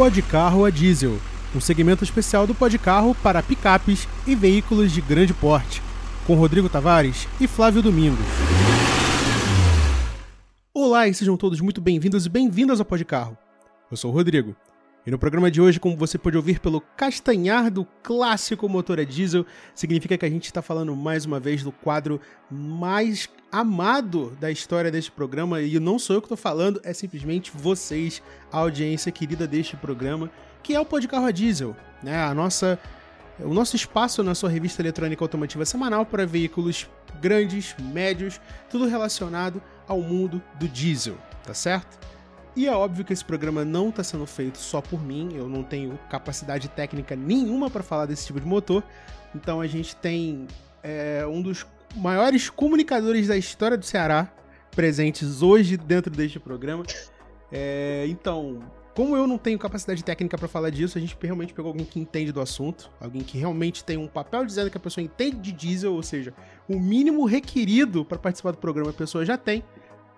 Podcarro a diesel, um segmento especial do Podcarro para picapes e veículos de grande porte, com Rodrigo Tavares e Flávio Domingos. Olá e sejam todos muito bem-vindos e bem-vindas ao Podcarro. Eu sou o Rodrigo. E no programa de hoje, como você pode ouvir pelo castanhar do clássico motor a diesel, significa que a gente está falando mais uma vez do quadro mais amado da história deste programa. E não sou eu que estou falando, é simplesmente vocês, a audiência querida deste programa, que é o Podcarro a Diesel, né? A nossa, o nosso espaço na sua revista eletrônica automotiva semanal para veículos grandes, médios, tudo relacionado ao mundo do diesel, tá certo? E é óbvio que esse programa não está sendo feito só por mim, eu não tenho capacidade técnica nenhuma para falar desse tipo de motor. Então a gente tem é, um dos maiores comunicadores da história do Ceará presentes hoje dentro deste programa. É, então, como eu não tenho capacidade técnica para falar disso, a gente realmente pegou alguém que entende do assunto, alguém que realmente tem um papel dizendo que a pessoa entende de diesel, ou seja, o mínimo requerido para participar do programa a pessoa já tem.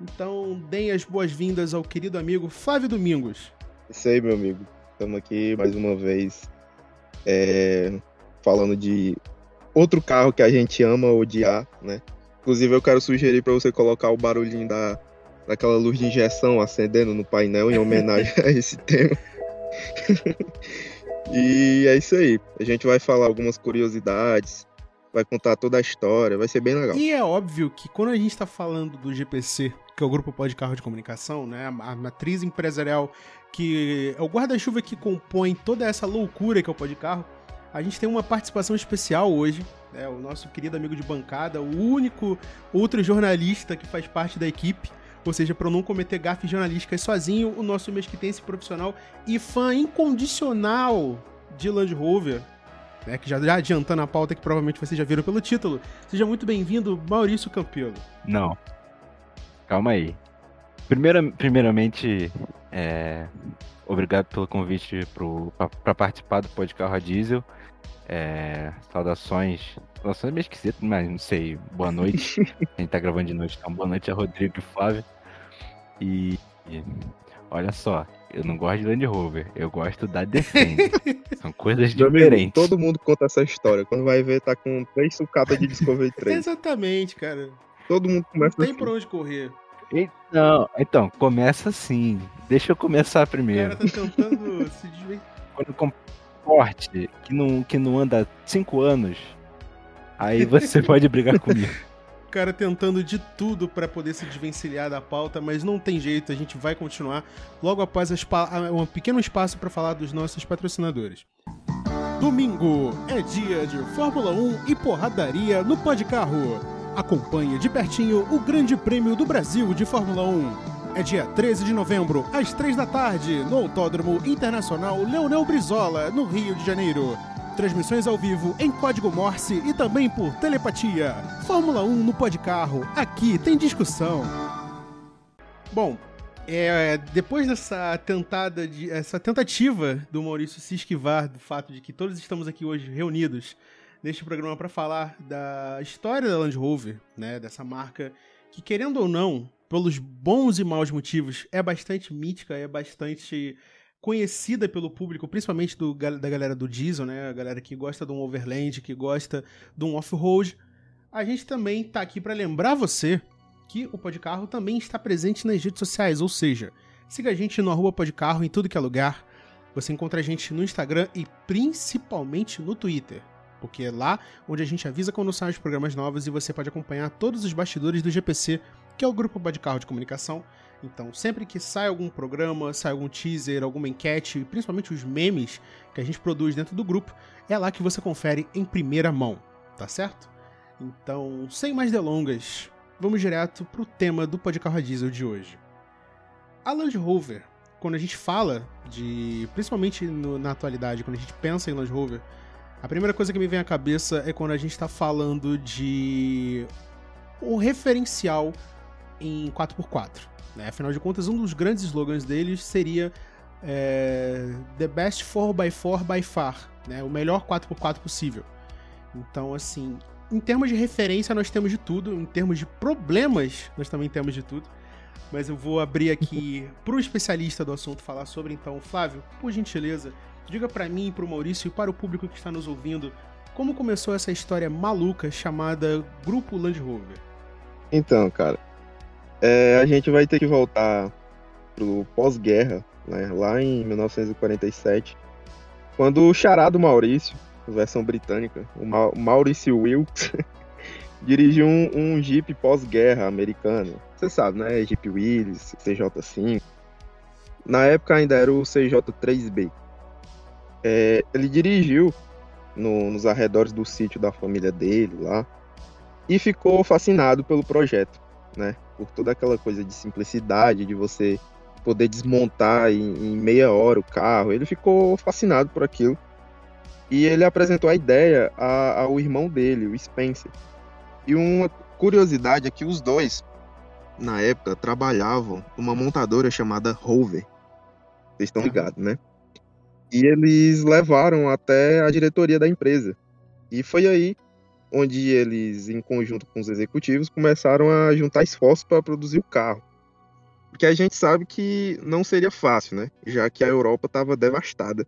Então, deem as boas-vindas ao querido amigo Flávio Domingos. Isso aí, meu amigo. Estamos aqui mais uma vez é, falando de outro carro que a gente ama odiar, né? Inclusive, eu quero sugerir para você colocar o barulhinho da, daquela luz de injeção acendendo no painel em homenagem a esse tema. e é isso aí. A gente vai falar algumas curiosidades, vai contar toda a história, vai ser bem legal. E é óbvio que quando a gente está falando do GPC que é o Grupo Pó de Carro de Comunicação, né? A matriz empresarial que é o guarda-chuva que compõe toda essa loucura que é o Pó de Carro. A gente tem uma participação especial hoje, né? O nosso querido amigo de bancada, o único outro jornalista que faz parte da equipe. Ou seja, para não cometer gafes jornalísticas sozinho, o nosso mesquitense profissional e fã incondicional de Land Rover, né, que já, já adiantando a pauta que provavelmente vocês já viram pelo título. Seja muito bem-vindo, Maurício Campelo. Não, calma aí. Primeira, primeiramente, é, obrigado pelo convite para participar do podcast a Diesel. É, saudações. Saudações meio esquisitas, mas não sei. Boa noite. a gente tá gravando de noite, então boa noite a Rodrigo e Flávio. E, e olha só, eu não gosto de Land Rover, eu gosto da Defender. São coisas diferentes. todo mundo conta essa história. Quando vai ver, tá com três sucatas de Discovery 3. Exatamente, cara. Todo mundo começa Não tem assim. por onde correr. Então, então, começa assim. Deixa eu começar O primeiro. cara tá tentando se desvencilhar. Quando compra que não, que não anda há 5 anos, aí você pode brigar comigo. O cara tentando de tudo pra poder se desvencilhar da pauta, mas não tem jeito, a gente vai continuar logo após um pequeno espaço pra falar dos nossos patrocinadores. Domingo é dia de Fórmula 1 e porradaria no Pó de Carro. Acompanhe de pertinho o Grande Prêmio do Brasil de Fórmula 1. É dia 13 de novembro, às 3 da tarde, no Autódromo Internacional Leonel Brizola, no Rio de Janeiro. Transmissões ao vivo em código Morse e também por telepatia. Fórmula 1 no Pó de Carro. Aqui tem discussão. Bom, é, depois dessa tentada de, essa tentativa do Maurício se esquivar do fato de que todos estamos aqui hoje reunidos neste programa para falar da história da Land Rover, né, dessa marca que querendo ou não, pelos bons e maus motivos, é bastante mítica, é bastante conhecida pelo público, principalmente do, da galera do diesel, né, a galera que gosta de um overland, que gosta de um off-road. A gente também tá aqui para lembrar você que o Podcarro também está presente nas redes sociais, ou seja, siga a gente no arroba Podcarro em tudo que é lugar. Você encontra a gente no Instagram e principalmente no Twitter, porque é lá onde a gente avisa quando saem os programas novos e você pode acompanhar todos os bastidores do GPC, que é o grupo Podcarro de comunicação. Então, sempre que sai algum programa, sai algum teaser, alguma enquete, principalmente os memes que a gente produz dentro do grupo, é lá que você confere em primeira mão, tá certo? Então, sem mais delongas, vamos direto pro tema do Podcarro Diesel de hoje. A Land Rover, quando a gente fala de. principalmente no- na atualidade, quando a gente pensa em Land Rover, a primeira coisa que me vem à cabeça é quando a gente tá falando de. o referencial em 4x4. Né? Afinal de contas, um dos grandes slogans deles seria é, The Best 4x4 by far, né? o melhor 4x4 possível. Então, assim, em termos de referência, nós temos de tudo. Em termos de problemas, nós também temos de tudo. mas eu vou abrir aqui pro especialista do assunto falar sobre. Então, Flávio, por gentileza, diga para mim, pro Maurício e para o público que está nos ouvindo, como começou essa história maluca chamada Grupo Land Rover. Então, cara, é, a gente vai ter que voltar pro pós-guerra, né, lá em 1947, quando o chará do Maurício, versão britânica, o Ma Maurício Wilkes, dirigiu um, um Jeep pós-guerra americano. Você sabe, né? Jeep Willys, CJ5. Na época ainda era o CJ3B. É, ele dirigiu no, nos arredores do sítio da família dele lá e ficou fascinado pelo projeto, né? Por toda aquela coisa de simplicidade, de você poder desmontar em, em meia hora o carro. Ele ficou fascinado por aquilo e ele apresentou a ideia a, ao irmão dele, o Spencer. E uma curiosidade é que os dois, na época, trabalhavam numa montadora chamada Rover. Vocês estão ligados, né? E eles levaram até a diretoria da empresa. E foi aí onde eles, em conjunto com os executivos, começaram a juntar esforços para produzir o carro. Porque a gente sabe que não seria fácil, né? Já que a Europa estava devastada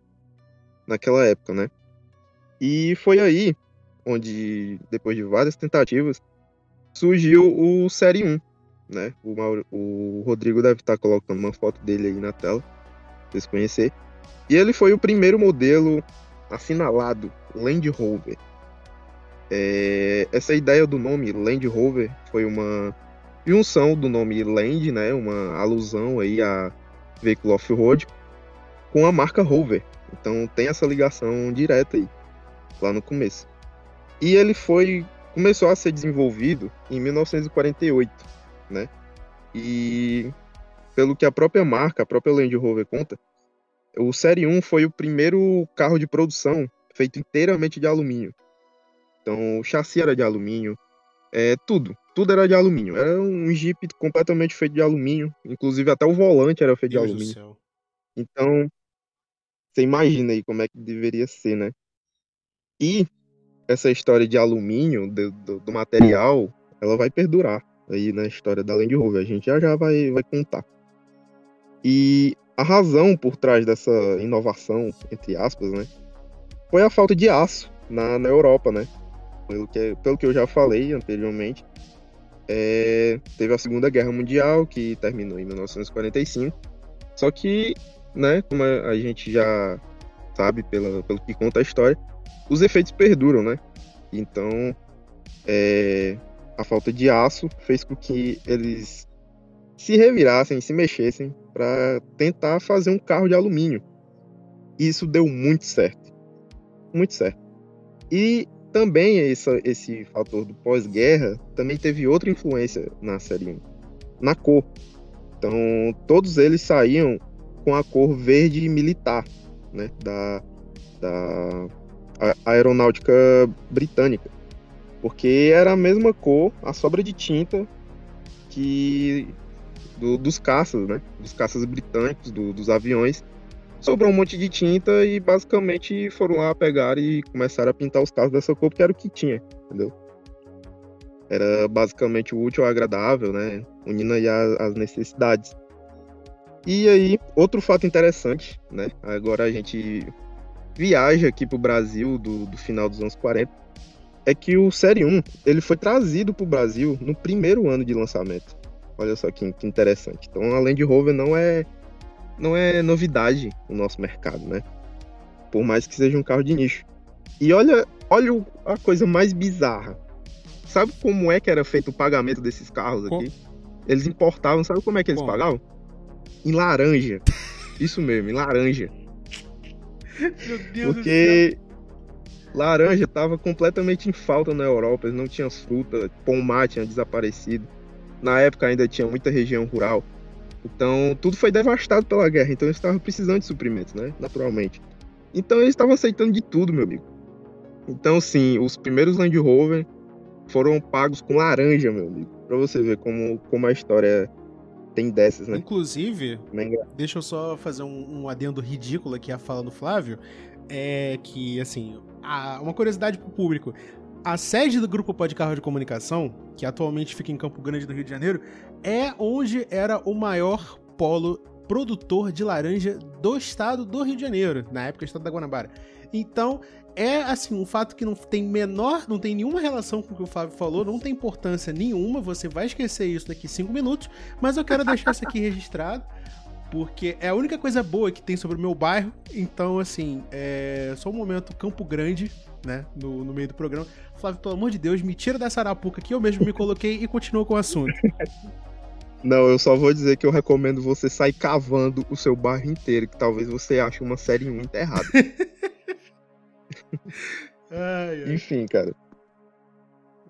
naquela época, né? E foi aí onde, depois de várias tentativas, surgiu o Série 1. Né? O, Mauro, o Rodrigo deve estar colocando uma foto dele aí na tela, pra vocês conhecerem. E ele foi o primeiro modelo assinalado Land Rover. É, essa ideia do nome Land Rover foi uma junção do nome Land, né, uma alusão aí a veículo off-road, com a marca Rover. Então tem essa ligação direta aí lá no começo. E ele foi começou a ser desenvolvido em 1948, né? E pelo que a própria marca, a própria Land Rover conta, o Série 1 foi o primeiro carro de produção feito inteiramente de alumínio. Então, o chassi era de alumínio, é, tudo, tudo era de alumínio. Era um Jeep completamente feito de alumínio, inclusive até o volante era feito Deus de alumínio. Então, você imagina aí como é que deveria ser, né? E essa história de alumínio, do, do, do, material, ela vai perdurar aí na história da Land Rover. A gente já já vai, vai contar. E a razão por trás dessa inovação, entre aspas, né, foi a falta de aço na, na Europa, né? Pelo que, pelo que eu já falei anteriormente, é, teve a Segunda Guerra Mundial, que terminou em 1945. Só que, né, como a gente já sabe pela, pelo que conta a história, os efeitos perduram, né? Então, é, a falta de aço fez com que eles se revirassem, se mexessem para tentar fazer um carro de alumínio. E isso deu muito certo. Muito certo. E também esse fator do pós-guerra também teve outra influência na série 1, na cor. Então, todos eles saíam com a cor verde militar, né, da, da aeronáutica britânica, porque era a mesma cor, a sobra de tinta que do, dos caças, né? Dos caças britânicos, do, dos aviões. Sobrou um monte de tinta e basicamente foram lá pegar e começaram a pintar os carros dessa cor, porque era o que tinha, entendeu? Era basicamente o útil ao agradável, né? Unindo aí as, as necessidades. E aí, outro fato interessante, né? Agora a gente viaja aqui pro Brasil do, do final dos anos 40 é que o Série 1 ele foi trazido pro Brasil no primeiro ano de lançamento. Olha só que, que interessante. Então a Land Rover não é não é novidade no nosso mercado, né? Por mais que seja um carro de nicho. E olha, olha a coisa mais bizarra. Sabe como é que era feito o pagamento desses carros aqui? Eles importavam, sabe como é que eles pagavam? Em laranja. Isso mesmo, em laranja. Meu Deus Porque laranja estava completamente em falta na Europa, não tinha as frutas, pomar tinha desaparecido. Na época ainda tinha muita região rural. Então tudo foi devastado pela guerra, então eles estavam precisando de suprimentos, né? Naturalmente. Então eles estavam aceitando de tudo, meu amigo. Então sim, os primeiros Land Rover foram pagos com laranja, meu amigo. Pra você ver como, como a história tem dessas, né? Inclusive, deixa eu só fazer um, um, adendo ridículo aqui à fala do Flávio. É que, assim, a, uma curiosidade pro público. A sede do grupo Pode Carro de Comunicação, que atualmente fica em Campo Grande do Rio de Janeiro, é onde era o maior polo produtor de laranja do estado do Rio de Janeiro, na época estado da Guanabara. Então, é assim, um fato que não tem menor, não tem nenhuma relação com o que o Fábio falou, não tem importância nenhuma, você vai esquecer isso daqui cinco minutos, mas eu quero deixar isso aqui registrado, porque é a única coisa boa que tem sobre o meu bairro, então assim, é só um momento Campo Grande, né, no, no meio do programa. Flávio, pelo amor de Deus, me tira dessa arapuca que eu mesmo me coloquei e continua com o assunto. Não, eu só vou dizer que eu recomendo você sair cavando o seu bairro inteiro, que talvez você ache uma série 1 enterrada. ai, ai. Enfim, cara.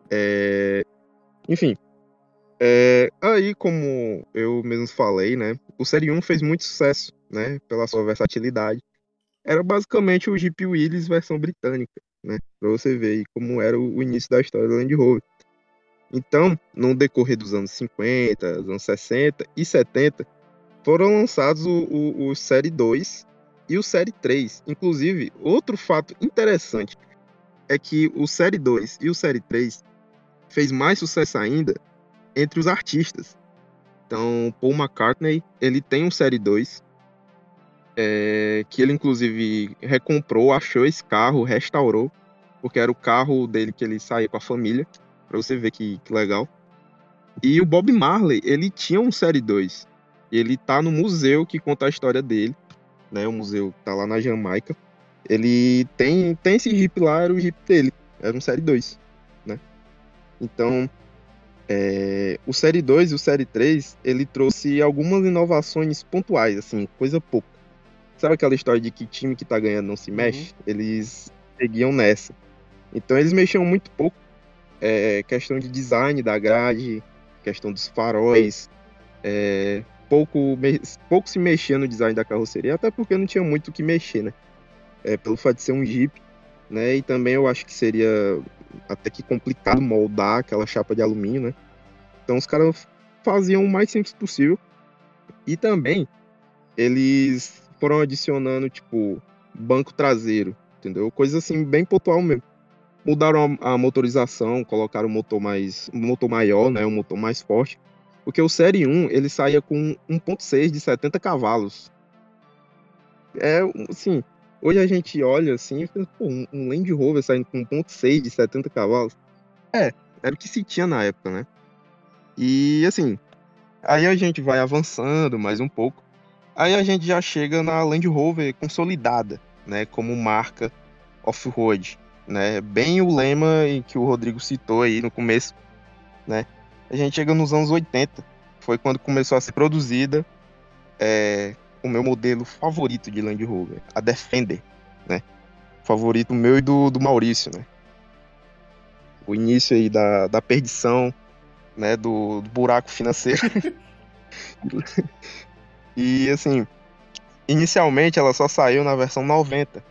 É... Enfim. É... Aí, como eu mesmo falei, né? O Série 1 fez muito sucesso, né? Pela sua versatilidade. Era basicamente o Jeep Willys versão britânica, né? Pra você ver como era o início da história do Land Rover. Então, no decorrer dos anos 50, dos anos 60 e 70, foram lançados o, o, o Série 2 e o Série 3. Inclusive, outro fato interessante é que o Série 2 e o Série 3 fez mais sucesso ainda entre os artistas. Então, Paul McCartney, ele tem um Série 2, é, que ele inclusive recomprou, achou esse carro, restaurou, porque era o carro dele que ele saía com a família, para você ver que, que legal. E o Bob Marley, ele tinha um Série 2. Ele tá no museu que conta a história dele né? O museu tá lá na Jamaica. Ele tem, tem esse Jeep lá, era o Jeep dele. Era um Série 2, né? Então, é, o Série 2 e o Série 3, ele trouxe algumas inovações pontuais, assim, coisa pouca. Sabe aquela história de que time que tá ganhando não se uhum. mexe? Uhum. Eles seguiam nessa. Então eles mexiam muito pouco. É, questão de design da grade, questão dos faróis, é, pouco, pouco se mexia no design da carroceria, até porque não tinha muito o que mexer, né? É, pelo fato de ser um Jeep, né? E também eu acho que seria até que complicado moldar aquela chapa de alumínio, né? Então os caras faziam o mais simples possível. E também eles foram adicionando, tipo, banco traseiro, entendeu? Coisa assim, bem pontual mesmo. Mudaram a, a motorização, colocaram um motor mais. um motor maior, né? Um motor mais forte. Porque o Série 1, ele saía com 1.6 de 70 cavalos. É, assim, hoje a gente olha assim pô, um Land Rover saindo com 1.6 de 70 cavalos. É, era o que se tinha na época, né? E, assim, aí a gente vai avançando mais um pouco. Aí a gente já chega na Land Rover consolidada, né, como marca off-road, né? Bem o lema em que o Rodrigo citou aí no começo, né? a gente chega nos anos 80. Foi quando começou a ser produzida é, o meu modelo favorito de Land Rover, a Defender, né? Favorito meu e do, do Maurício, né? O início aí da, da perdição, né? Do, do buraco financeiro. e assim, inicialmente ela só saiu na versão 90.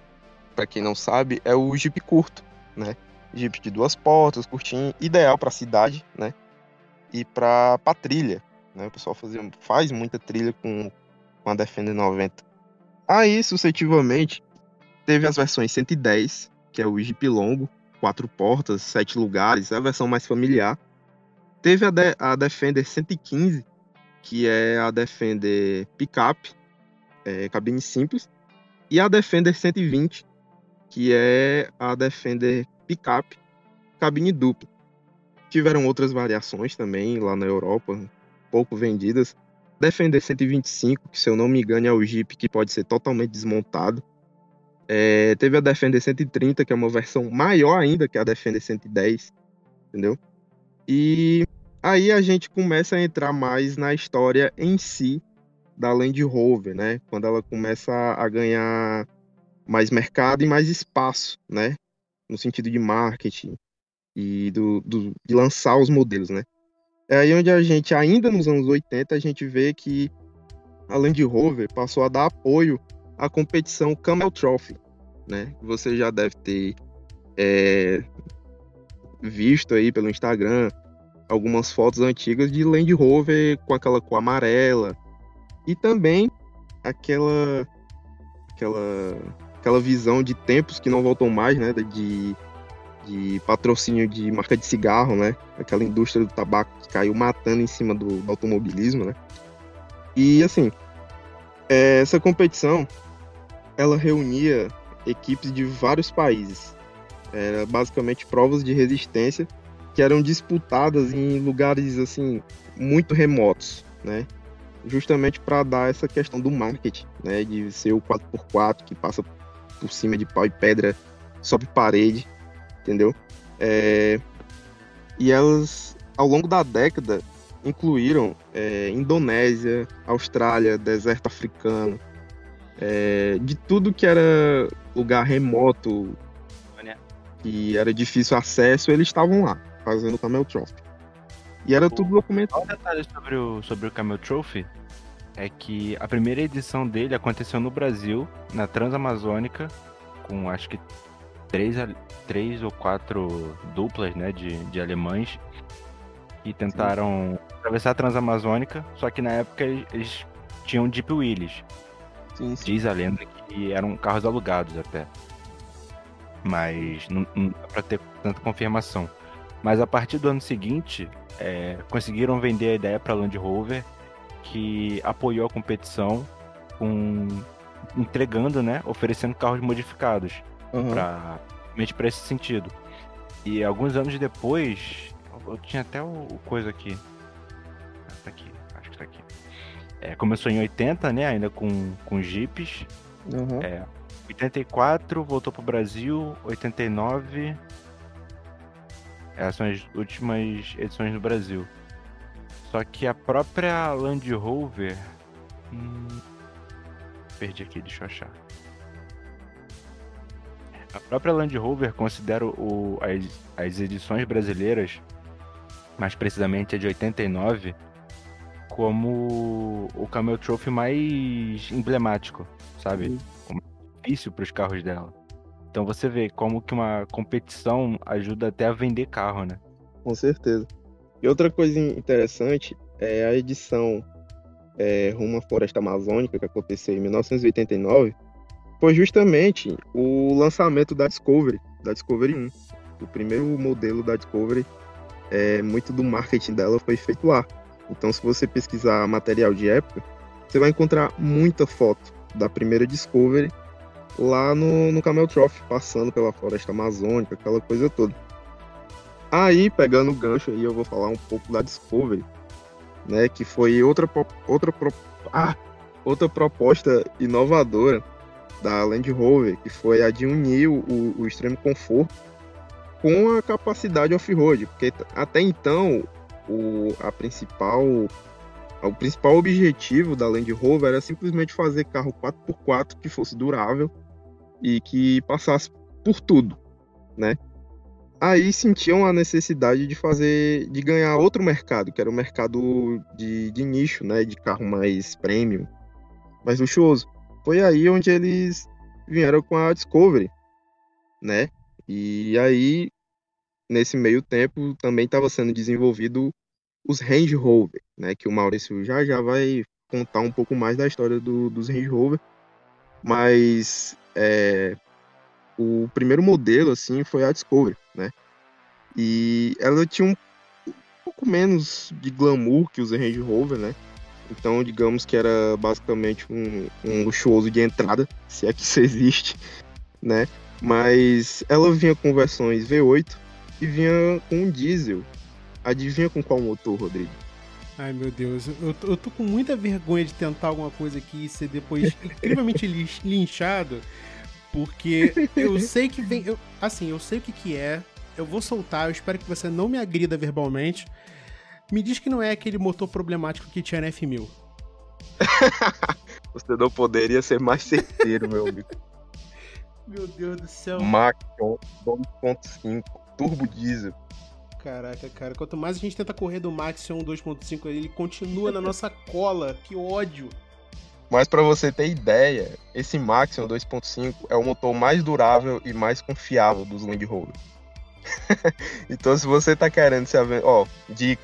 Para quem não sabe, é o Jeep curto, né? Jeep de duas portas, curtinho, ideal para cidade, né? e para trilha. Né? O pessoal fazia, faz muita trilha com, com a Defender 90. Aí, sucessivamente, teve as versões 110, que é o Jeep longo, quatro portas, sete lugares, é a versão mais familiar. Teve a, de, a Defender 115, que é a Defender Pickup, é, cabine simples, e a Defender 120, que é a Defender Pickup, cabine dupla. Tiveram outras variações também lá na Europa, pouco vendidas. Defender 125, que se eu não me engano é o Jeep que pode ser totalmente desmontado. É, teve a Defender 130, que é uma versão maior ainda que a Defender 110, entendeu? E aí a gente começa a entrar mais na história em si da Land Rover, né? Quando ela começa a ganhar mais mercado e mais espaço, né? No sentido de marketing, e do, do, de lançar os modelos, né? É aí onde a gente, ainda nos anos 80, a gente vê que a Land Rover passou a dar apoio à competição Camel Trophy, né? Você já deve ter é, visto aí pelo Instagram algumas fotos antigas de Land Rover com aquela cor amarela e também aquela aquela aquela visão de tempos que não voltam mais, né? De de patrocínio de marca de cigarro, né? Aquela indústria do tabaco que caiu matando em cima do, do automobilismo, né? E assim, é, essa competição ela reunia equipes de vários países. Era basicamente provas de resistência que eram disputadas em lugares assim muito remotos, né? Justamente para dar essa questão do marketing, né? De ser o 4x4 que passa por cima de pau e pedra, sobe parede, entendeu? É... E elas, ao longo da década, incluíram é, Indonésia, Austrália, deserto africano, é, de tudo que era lugar remoto, que era difícil acesso, eles estavam lá, fazendo o Camel Trophy. E era o... tudo documentado. Um detalhe sobre o, sobre o Camel Trophy é que a primeira edição dele aconteceu no Brasil, na Transamazônica, com acho que três, três ou quatro duplas né, de, de alemães que tentaram sim. atravessar a Transamazônica, só que na época eles tinham Deep Willys. Sim, sim. Diz a lenda que eram carros alugados até. Mas não, não dá pra ter tanta confirmação. Mas a partir do ano seguinte, é, conseguiram vender a ideia para Land Rover, que apoiou a competição com entregando, né, oferecendo carros modificados uhum. para para esse sentido. E alguns anos depois, eu tinha até o, o coisa aqui. Ah, tá aqui, acho que tá aqui. É, começou em 80, né? Ainda com, com jipes. Uhum. É, 84, voltou pro Brasil. 89. Essas são as últimas edições no Brasil. Só que a própria Land Rover. Hum, perdi aqui, deixa eu achar. A própria Land Rover considera o, as, as edições brasileiras mais precisamente a de 89, como o Camel Trophy mais emblemático, sabe? Uhum. Como difícil para os carros dela. Então você vê como que uma competição ajuda até a vender carro, né? Com certeza. E outra coisa interessante é a edição é, Rumo à Floresta Amazônica, que aconteceu em 1989, foi justamente o lançamento da Discovery, da Discovery 1. O primeiro modelo da Discovery é, muito do marketing dela foi feito lá. Então, se você pesquisar material de época, você vai encontrar muita foto da primeira Discovery lá no, no Camel Trophy, passando pela floresta amazônica, aquela coisa toda. Aí, pegando o gancho aí, eu vou falar um pouco da Discovery, né, que foi outra, outra, ah, outra proposta inovadora da Land Rover, que foi a de unir o, o extremo conforto com a capacidade off-road, porque até então o, a principal, o principal objetivo da Land Rover era simplesmente fazer carro 4x4 que fosse durável e que passasse por tudo, né? Aí sentiam a necessidade de fazer, de ganhar outro mercado, que era o mercado de, de nicho, né, de carro mais premium, mais luxuoso. Foi aí onde eles vieram com a Discovery, né? E aí nesse meio tempo também estava sendo desenvolvido os Range Rover, né, que o Maurício já já vai contar um pouco mais da história do, dos Range Rover, mas é, o primeiro modelo assim foi a Discovery, né, e ela tinha um pouco menos de glamour que os Range Rover, né, então digamos que era basicamente um, um luxuoso de entrada, se é que isso existe, né, mas ela vinha com versões V8 e vinha com um diesel. Adivinha com qual motor, Rodrigo? Ai meu Deus, eu, eu tô com muita vergonha de tentar alguma coisa aqui e ser depois incrivelmente linchado, porque eu sei que vem. Eu, assim, eu sei o que, que é, eu vou soltar, eu espero que você não me agrida verbalmente. Me diz que não é aquele motor problemático que tinha na F1000. você não poderia ser mais certeiro, meu amigo. Meu Deus do céu. Maxion 2.5 turbo diesel. Caraca, cara, quanto mais a gente tenta correr do Maxion 2.5, ele continua na nossa cola. Que ódio. Mas para você ter ideia, esse Maxion 2.5 é o motor mais durável e mais confiável dos Land Rover. então se você tá querendo se aventurar, ó, dica,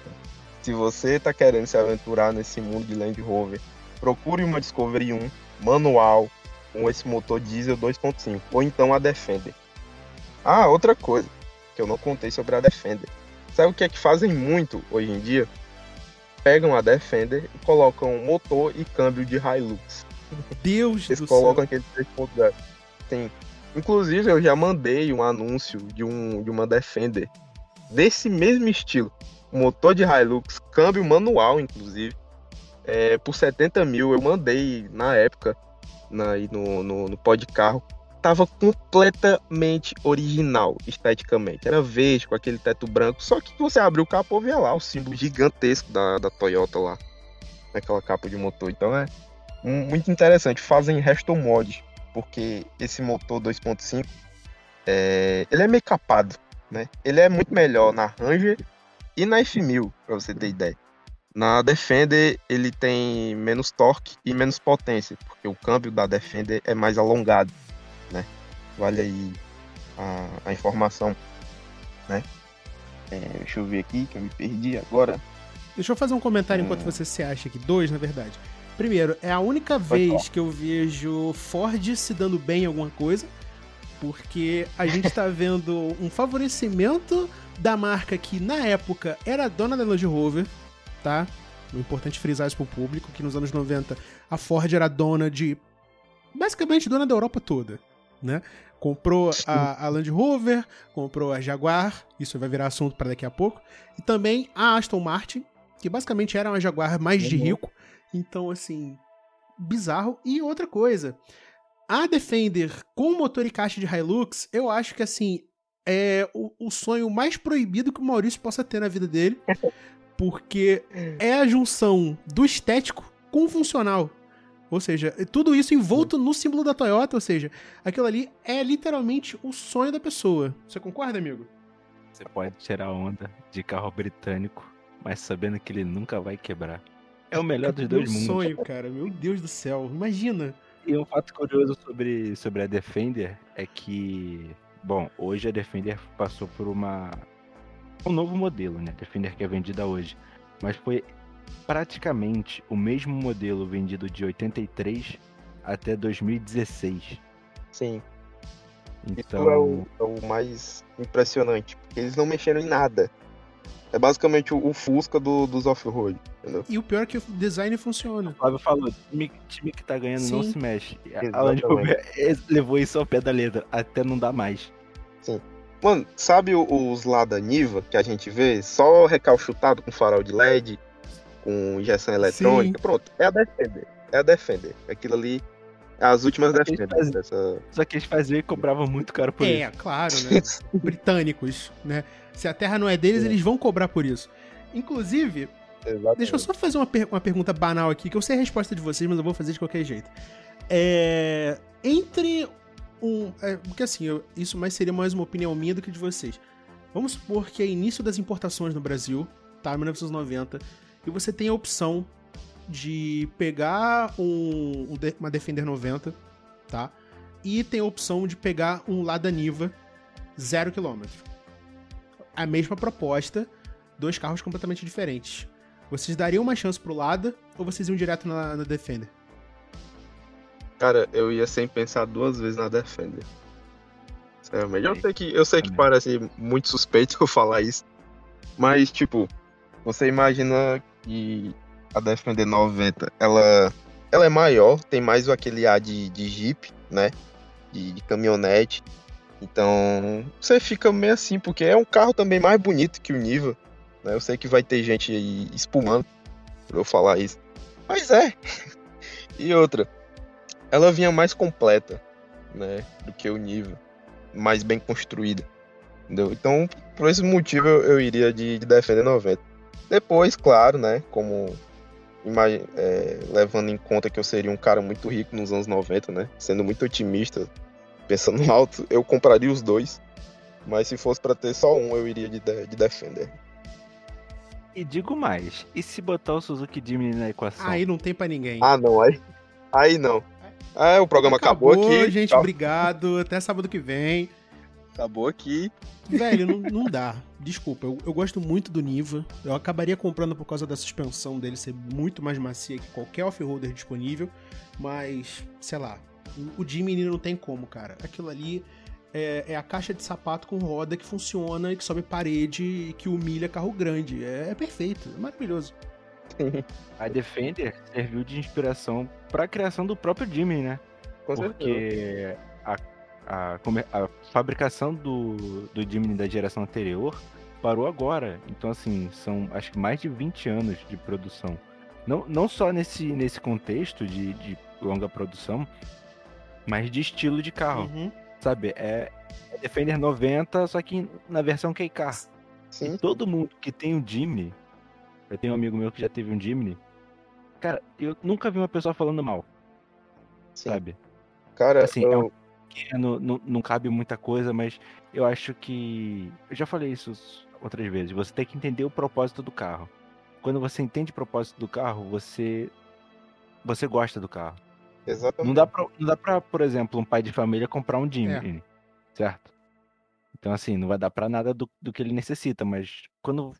se você tá querendo se aventurar nesse mundo de Land Rover, procure uma Discovery 1 manual com esse motor diesel 2.5 ou então a Defender. Ah, outra coisa, que eu não contei sobre a Defender. Sabe o que é que fazem muito hoje em dia? Pegam a Defender e colocam motor e câmbio de Hilux. Deus Eles do colocam céu. aquele 3.0. Sim. Inclusive, eu já mandei um anúncio de, um, de uma Defender desse mesmo estilo. Motor de Hilux, câmbio manual, inclusive. É, por 70 mil, eu mandei na época na, no, no, no pó de carro. Tava completamente original, esteticamente. Era verde, com aquele teto branco. Só que você abriu o capô, via lá o símbolo gigantesco da, da Toyota lá. Naquela capa de motor. Então é muito interessante. Fazem resto mod, porque esse motor 2.5 é, ele é meio capado, né? Ele é muito melhor na Ranger e na F1000, pra você ter ideia. Na Defender ele tem menos torque e menos potência, porque o câmbio da Defender é mais alongado, né? Vale aí a, a informação, né? É, deixa eu ver aqui que eu me perdi agora. Deixa eu fazer um comentário enquanto Hum. você se acha aqui. Dois, na verdade. Primeiro, é a única vez que eu vejo Ford se dando bem em alguma coisa, porque a gente tá vendo um favorecimento da marca que, na época, era dona da Land Rover, tá? É importante frisar isso pro público, que nos anos 90 a Ford era dona de... basicamente dona da Europa toda, né? Comprou a, a Land Rover, comprou a Jaguar, isso vai virar assunto para daqui a pouco, e também a Aston Martin, que basicamente era uma Jaguar mais de Uhum. rico. Então, assim, bizarro. E outra coisa, a Defender com motor e caixa de Hilux, eu acho que, assim, é o, o sonho mais proibido que o Maurício possa ter na vida dele, porque é a junção do estético com o funcional. Ou seja, tudo isso envolto no símbolo da Toyota, ou seja, aquilo ali é literalmente o sonho da pessoa. Você concorda, amigo? Você pode tirar onda de carro britânico, mas sabendo que ele nunca vai quebrar. É o melhor dos dois mundos. sonho, cara. Meu Deus do céu. Imagina. E um fato curioso sobre, sobre a Defender é que, bom, hoje a Defender passou por uma um novo modelo, né? Defender que é vendida hoje, mas foi praticamente o mesmo modelo vendido de 83 até 2016. Sim, isso Então, é o, é o mais impressionante, porque eles não mexeram em nada. É basicamente o, o Fusca do, dos off-road, entendeu? E o pior é que o design funciona. o Flávio falou, time, time que tá ganhando não Sim. se mexe. Levou isso ao pé da letra, até não dá mais. Mano, sabe os lá da Niva que a gente vê? Só recalchutado com farol de LED, com injeção eletrônica. Pronto, é a Defender. É a Defender. Aquilo ali é as últimas fazem- dessa. Só que eles faziam e cobravam muito caro por É, isso. claro, né? Britânicos, né? Se a terra não é deles, Sim. eles vão cobrar por isso. Inclusive, Exatamente. deixa eu só fazer uma, per- uma pergunta banal aqui, que eu sei a resposta de vocês, mas eu vou fazer de qualquer jeito. É, Entre um. é, porque assim, eu- isso mais seria mais uma opinião minha do que de vocês. Vamos supor que é início das importações no Brasil, tá? 1990, e você tem a opção de pegar um, um uma Defender 90, tá? E tem a opção de pegar um Lada Niva 0 km. A mesma proposta, dois carros completamente diferentes. Vocês dariam uma chance pro Lada ou vocês iam direto na, na Defender? Cara, eu ia sem pensar duas vezes na Defender. Sinceramente. Eu sei que, eu sei que parece muito suspeito eu falar isso. Mas, tipo, você imagina que a Defender 90, ela, ela é maior, tem mais aquele ar de, de Jeep, né? De, de caminhonete. Então, você fica meio assim, porque é um carro também mais bonito que o Niva. Né? Eu sei que vai ter gente aí espumando por eu falar isso. Mas é. E outra, ela vinha mais completa, né, do que o nível, mais bem construída, entendeu? Então, por esse motivo, eu, eu iria de, de Defender 90. Depois, claro, né, como é, levando em conta que eu seria um cara muito rico nos anos 90, né, sendo muito otimista, pensando alto, eu compraria os dois. Mas se fosse pra ter só um, eu iria de, de de Defender. E digo mais, e se botar o Suzuki Jimny na equação? Aí não tem pra ninguém. Ah, não, aí, aí não. Ah, o programa acabou, aqui. gente. Tchau. Obrigado. Até sábado que vem. Acabou aqui. Velho, não, não dá. Desculpa, eu, eu gosto muito do Niva. Eu acabaria comprando por causa da suspensão dele ser muito mais macia que qualquer off-roader disponível. Mas, sei lá, o- Jimmy não tem como, cara. Aquilo ali é, é a caixa de sapato com roda que funciona e que sobe parede e que humilha carro grande. É, é perfeito, é maravilhoso. A Defender serviu de inspiração para a criação do próprio Jimmy, né? Com certeza. Porque a, a, a fabricação do, do Jimny da geração anterior parou agora. Então, assim, são acho que mais de 20 anos de produção. Não, não só nesse, nesse contexto de, de longa produção, mas de estilo de carro. Uhum. Sabe? É, é Defender 90, só que na versão K-Car. Sim. E todo mundo que tem um Jimny, eu tenho um amigo meu que já teve um Jimny, cara, eu nunca vi uma pessoa falando mal, sim. sabe? Cara, Assim, é eu- um pequeno, não, não cabe muita coisa, mas eu acho que. Eu já falei isso outras vezes. Você tem que entender o propósito do carro. Quando você entende o propósito do carro, você. Você gosta do carro. exatamente. Não dá pra, não dá pra por exemplo, um pai de família comprar um Jimny, certo? Então, assim, não vai dar pra nada do, do que ele necessita, mas quando.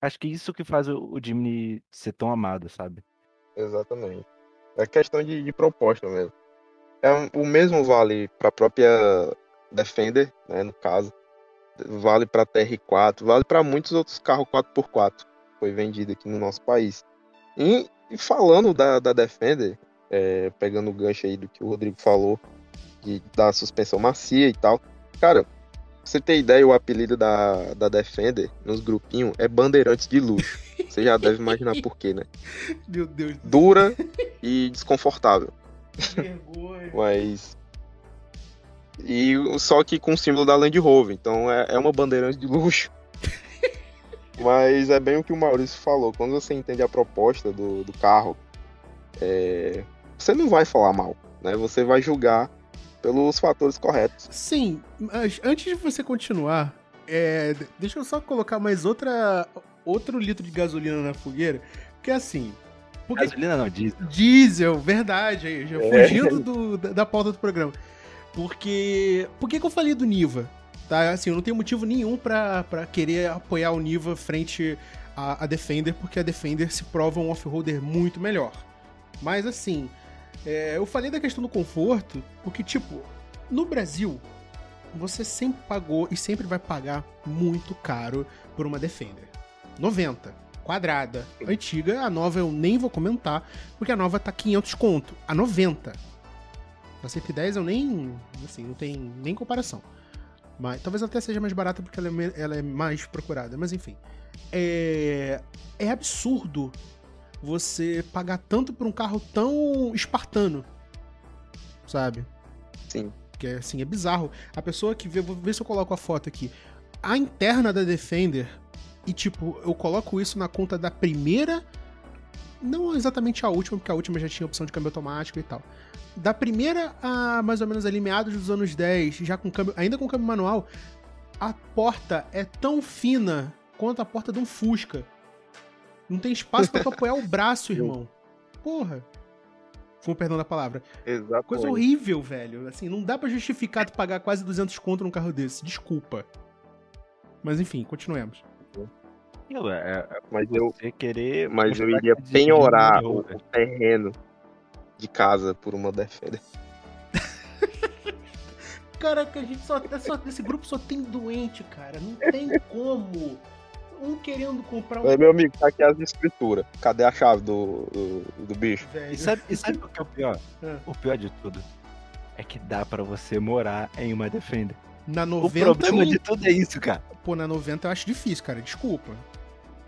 Acho que isso que faz o, o Jimny ser tão amado, sabe? Exatamente. É questão de, de proposta mesmo. É um- o mesmo vale para a própria Defender, né, no caso. Vale para TR4, vale para muitos outros carros 4x4 que foi vendido aqui no nosso país. E, e falando da, da Defender, é, pegando o gancho aí do que o Rodrigo falou, de, da suspensão macia e tal. Cara, pra você ter ideia, o apelido da, da Defender nos grupinhos é Bandeirantes de Luxo. Você já deve imaginar por quê, né? Meu Deus dura e desconfortável. Céu, vergonha. Mas. E só que com o símbolo da Land Rover. Então é, é uma bandeirante de luxo. Mas é bem o que o Maurício falou. Quando você entende a proposta do, do carro, é, você não vai falar mal. Né? Você vai julgar pelos fatores corretos. Sim, mas antes de você continuar, é, deixa eu só colocar mais outra outro litro de gasolina na fogueira, que é assim, porque Gasolina não, diesel. diesel, verdade, aí, já É. fugindo do- da, da pauta do programa. Porque por que, que eu falei do Niva? Tá, assim, eu não tenho motivo nenhum pra querer apoiar o Niva frente à, à Defender, porque a Defender se prova um off-roader muito melhor. Mas assim, é, eu falei da questão do conforto, porque, tipo, no Brasil, você sempre pagou e sempre vai pagar muito caro por uma Defender. 90, quadrada, antiga, a nova eu nem vou comentar, porque a nova tá 500 conto. A 90. A 110 eu nem, assim, não tem nem comparação. Mas talvez até seja mais barata porque ela é, ela é mais procurada, mas enfim. É, é absurdo você pagar tanto por um carro tão espartano, sabe? Sim. Que é assim, é bizarro. A pessoa que vê, vou ver se eu coloco a foto aqui. A interna da Defender, e tipo, eu coloco isso na conta da primeira. Não exatamente a última, porque a última já tinha opção de câmbio automático e tal. Da primeira a mais ou menos ali meados dos anos 10, já com câmbio, ainda com câmbio manual, a porta é tão fina quanto a porta de um Fusca. Não tem espaço pra tu apoiar o braço, irmão. Porra. Com perdão da palavra. Exatamente. Coisa horrível, velho. Assim, não dá pra justificar tu pagar quase 200 conto num carro desse. Desculpa. Mas enfim, continuemos. Aquilo, é, é Mas eu, querer. mas eu iria existe penhorar o, o terreno de casa por uma Defender. Caraca, a gente só, é só. Esse grupo só tem doente, cara. Não tem como. Um querendo comprar um. É, meu amigo, tá aqui as escrituras. Cadê a chave do, do, do bicho? Velho. E sabe, e sabe o que é o pior? É. O pior de tudo é que dá pra você morar em uma Defender. Na O 90. problema de tudo é isso, cara. Pô, na 90 eu acho difícil, cara. Desculpa.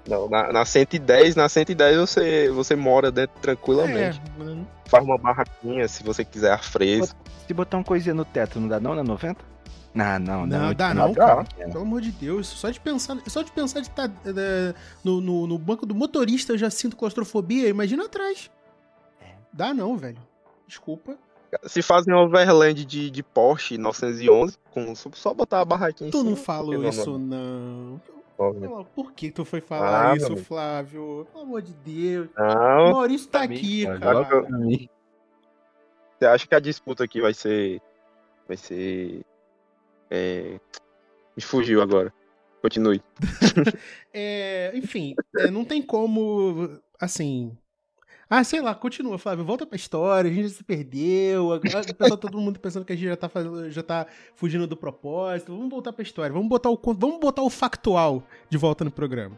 Não, na, na 110, na 110 você, você mora dentro tranquilamente. É. Faz uma barraquinha se você quiser a fresco. Se botar uma coisinha no teto, não dá não na 90? Não, não, Não, não. dá não não, dá. cara. Pelo amor de Deus. Só de pensar, só de pensar de estar no, no, no banco do motorista eu já sinto claustrofobia. Imagina atrás. É. Dá não, velho. Desculpa. Se fazem uma overland de, de Porsche 911, com, só, botar a barraquinha em Tu não falou porque isso, não- não- Pelo- Por que tu foi falar Ah, isso. Flávio? Pelo amor de Deus. O Não, Maurício tá mim, aqui, cara, cara. você acha que a disputa aqui vai ser. Vai ser. É... Me fugiu agora. Continue. É, enfim, é, não tem como, assim... Ah, sei lá, continua, Flávio. Volta pra história, a gente já se perdeu. Agora tá todo mundo pensando que a gente já tá, fazendo, já tá fugindo do propósito. Vamos voltar pra história. Vamos botar, o, vamos botar o factual de volta no programa.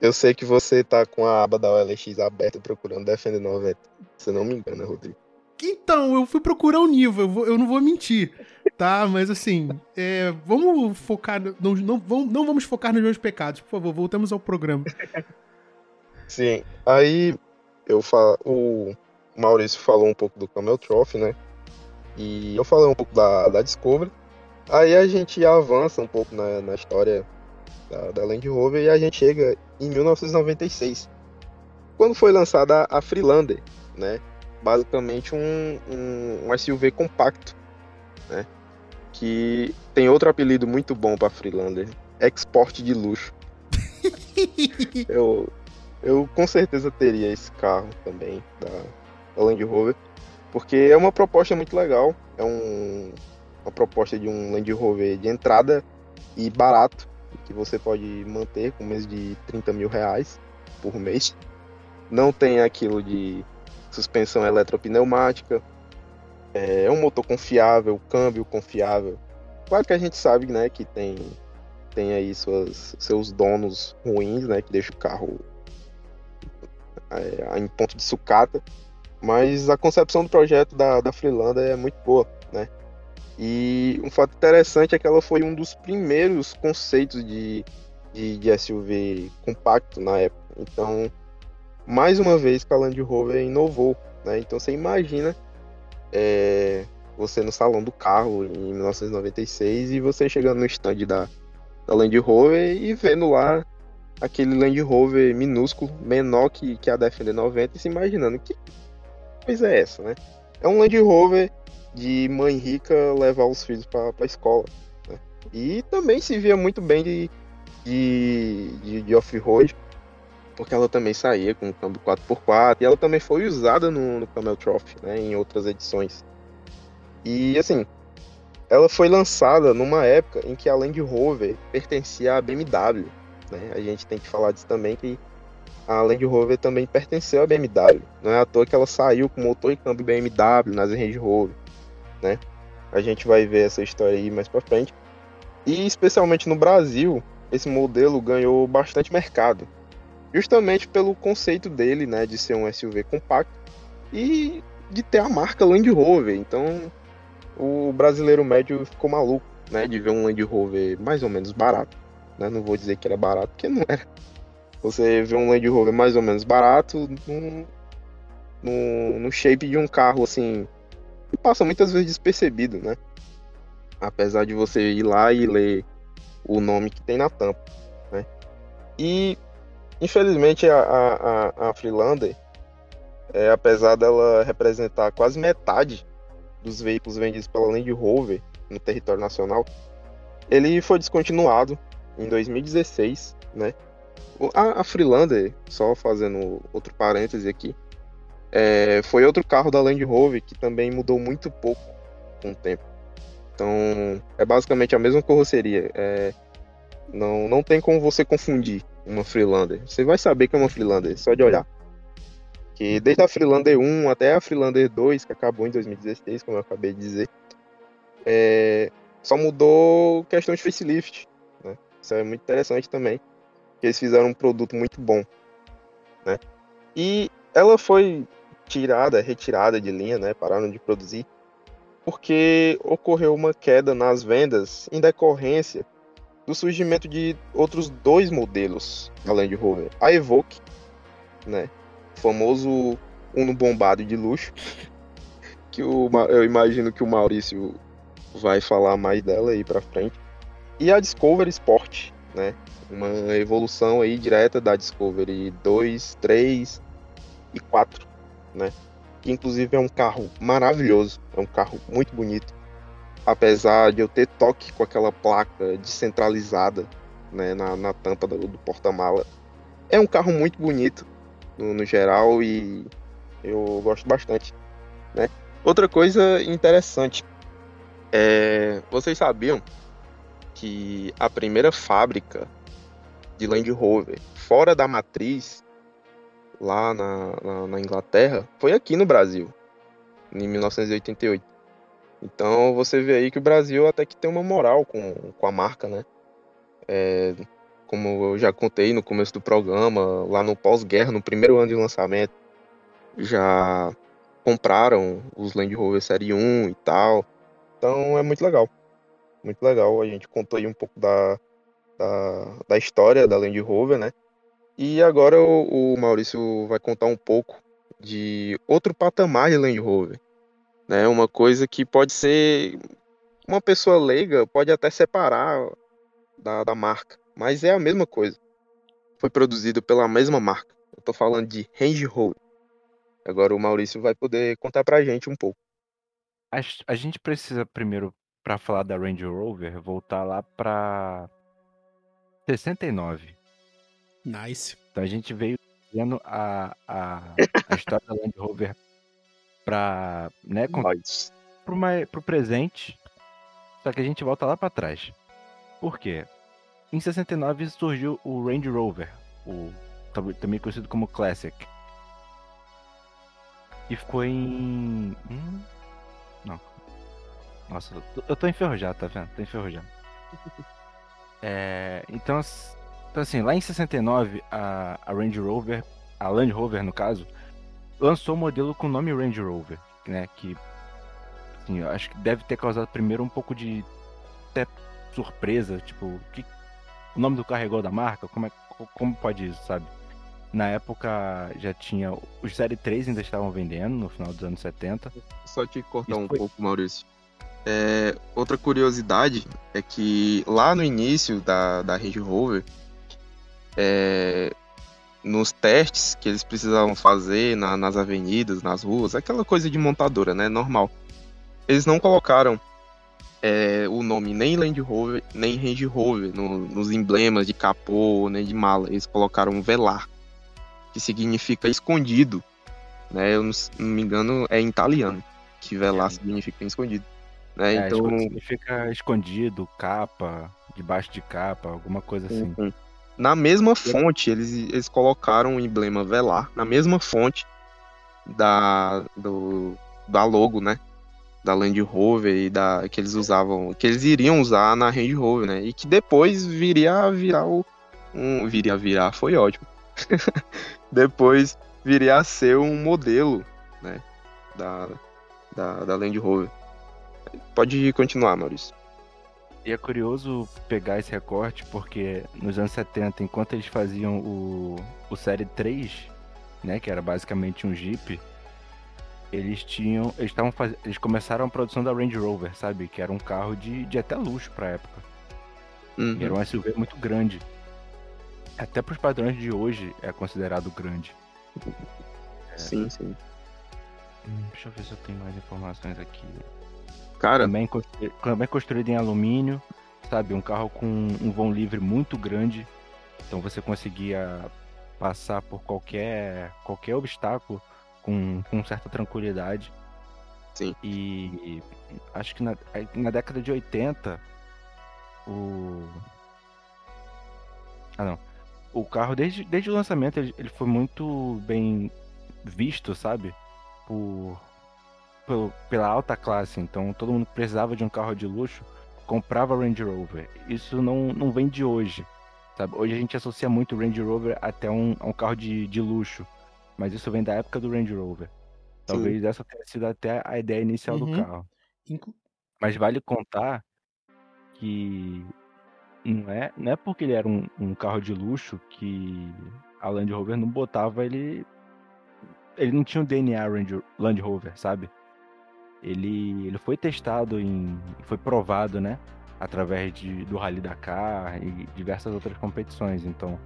Eu sei que você tá com a aba da OLX aberta procurando Defender 90. Você não me engana, Rodrigo. Então, eu fui procurar o nível, eu, vou, eu não vou mentir, tá? Mas assim, é, vamos focar. Não, não, não vamos focar nos meus pecados, por favor, voltamos ao programa. Sim, aí eu falo, o Maurício falou um pouco do Camel Trophy, né? E eu falei um pouco da, da Discovery. Aí a gente avança um pouco na, na história da, da Land Rover e a gente chega em 1996, quando foi lançada a Freelander, né? Basicamente um, um, um SUV compacto, né? Que tem outro apelido muito bom para Freelander, Export de luxo. eu, eu com certeza teria esse carro também da, da Land Rover, porque é uma proposta muito legal. É um, uma proposta de um Land Rover de entrada e barato, que você pode manter com mês de 30 mil reais por mês. Não tem aquilo de suspensão eletropneumática. É um motor confiável, câmbio confiável. Claro que a gente sabe, né, que tem tem aí suas, seus donos ruins, né, que deixa o carro é, em ponto de sucata, mas a concepção do projeto da, da Freelander é muito boa, né? E um fato interessante é que ela foi um dos primeiros conceitos de, de, de SUV compacto na época. Então, mais uma vez que a Land Rover inovou, né? Então você imagina é, você no salão do carro em 1996 e você chegando no stand da, da Land Rover e vendo lá aquele Land Rover minúsculo, menor que, que a Defender 90, e se imaginando que coisa é essa, né? É um Land Rover de mãe rica levar os filhos para a escola. Né? E também se via muito bem de, de, de, de off-road, porque ela também saía com o câmbio 4x4 e ela também foi usada no, no Camel Trophy, né, em outras edições. E assim, ela foi lançada numa época em que a Land Rover pertencia à BMW. Né? A gente tem que falar disso também, que a Land Rover também pertenceu à BMW. Não é à toa que ela saiu com motor e câmbio BMW nas Range Rover. Né? A gente vai ver essa história aí mais para frente. E especialmente no Brasil, esse modelo ganhou bastante mercado. Justamente pelo conceito dele, né, de ser um SUV compacto e de ter a marca Land Rover. Então, o brasileiro médio ficou maluco, né, de ver um Land Rover mais ou menos barato né? Não vou dizer que era barato, porque não era. Você vê um Land Rover mais ou menos barato no, no, no shape de um carro assim que passa muitas vezes despercebido, né? Apesar de você ir lá e ler o nome que tem na tampa, né? E infelizmente a, a, a Freelander, é, apesar dela representar quase metade dos veículos vendidos pela Land Rover no território nacional, ele foi descontinuado em 2016, né? A, a Freelander, só fazendo outro parêntese aqui, é, foi outro carro da Land Rover que também mudou muito pouco com o tempo. Então, é basicamente a mesma carroceria. É, não, não tem como você confundir uma Freelander. Você vai saber que é uma Freelander, só de olhar. Que desde a Freelander 1 até a Freelander 2, que acabou em 2016, como eu acabei de dizer, é, só mudou questão de facelift. Isso é muito interessante também. Que eles fizeram um produto muito bom. Né? E ela foi tirada, retirada de linha, né? Pararam de produzir. Porque ocorreu uma queda nas vendas em decorrência do surgimento de outros dois modelos da Land Rover. A Evoque, né? O famoso Uno bombado de luxo. Que o, eu imagino que o Maurício vai falar mais dela aí pra frente e a Discovery Sport, né? Uma evolução aí direta da Discovery 2, 3 e 4, né? Que inclusive é um carro maravilhoso, é um carro muito bonito. Apesar de eu ter toque com aquela placa descentralizada né, na, na tampa do, do porta-mala. É um carro muito bonito no, no geral e eu gosto bastante. Né? Outra coisa interessante, é, vocês sabiam que a primeira fábrica de Land Rover fora da matriz lá na, na, na Inglaterra foi aqui no Brasil, em 1988. Então você vê aí que o Brasil até que tem uma moral com, com a marca, né? É, como eu já contei no começo do programa, lá no pós-guerra, no primeiro ano de lançamento, já compraram os Land Rover Série 1 e tal. Então é muito legal. Muito legal. A gente contou aí um pouco da, da, da história da Land Rover, né? E agora o, o Maurício vai contar um pouco de outro patamar de Land Rover. Né? Uma coisa que pode ser. Uma pessoa leiga pode até separar da, da marca, mas é a mesma coisa. Foi produzido pela mesma marca. Eu tô falando de Range Rover. Agora o Maurício vai poder contar pra gente um pouco. A, a gente precisa primeiro, para falar da Range Rover, voltar lá pra 69. Nice. Então a gente veio vendo a, a, a história da Land Rover pra, né, com, pro, uma, pro presente, só que a gente volta lá para trás. Por quê? Em 69 surgiu o Range Rover, o também conhecido como Classic. E ficou em. Hum? Nossa, eu tô enferrujado, tá vendo? Tô enferrujado. É, então, então, assim, lá em 69, a, a Range Rover, a Land Rover no caso, lançou o um modelo com o nome Range Rover, né? Que assim, eu acho que deve ter causado primeiro um pouco de até surpresa, tipo, que o nome do carro é igual da marca? Como, é, como pode isso, sabe? Na época já tinha. Os Série 3 ainda estavam vendendo no final dos anos 70. Só te cortar isso um foi... pouco, Maurício. É, outra curiosidade é que lá no início da, da Range Rover, é, nos testes que eles precisavam fazer na, nas avenidas, nas ruas, aquela coisa de montadora, né? Normal. Eles não colocaram é, o nome nem Land Rover, nem Range Rover no, nos emblemas de capô, nem de mala. Eles colocaram Velar, que significa escondido. Né? Eu não, não me engano, é em italiano, que Velar significa escondido. Né? É, então significa escondido, capa, debaixo de capa, alguma coisa assim. Uhum. Na mesma fonte, eles, eles colocaram o emblema Velar, na mesma fonte da, do, da logo, né? Da Land Rover e da que eles usavam, que eles iriam usar na Range Rover, né? E que depois viria a virar o um, viria a virar, foi ótimo. depois viria a ser um modelo, né? Da, da, da Land Rover. Pode continuar, Maurício. E é curioso pegar esse recorte porque nos anos 70, enquanto eles faziam o, o Série 3, né, que era basicamente um Jeep, eles tinham. Eles estavam faz... Eles começaram a produção da Range Rover, sabe? Que era um carro de, de até luxo pra época. Uhum. Era um SUV muito grande. Até pros padrões de hoje é considerado grande. É... Sim, sim. Hum, deixa eu ver se eu tenho mais informações aqui. Cara. Também, também construído em alumínio, sabe? Um carro com um vão livre muito grande. Então você conseguia passar por qualquer, qualquer obstáculo com, com certa tranquilidade. Sim. E acho que na, na década de 80, o. Ah, não. O carro, desde, desde o lançamento, ele, ele foi muito bem visto, sabe? Por, pelo, pela alta classe, então todo mundo precisava de um carro de luxo, comprava Range Rover. Isso não, não vem de hoje. Sabe? Hoje a gente associa muito o Range Rover até um, a um carro de, de luxo, mas isso vem da época do Range Rover. Talvez Sim. essa tenha sido até a ideia inicial uhum. do carro. Inclu mas vale contar que não é, não é porque ele era um, um carro de luxo que a Land Rover não botava ele. Ele não tinha o DNA Land Rover, sabe? Ele, ele foi testado em. foi provado, né? Através de, do Rally Dakar e diversas outras competições. Então,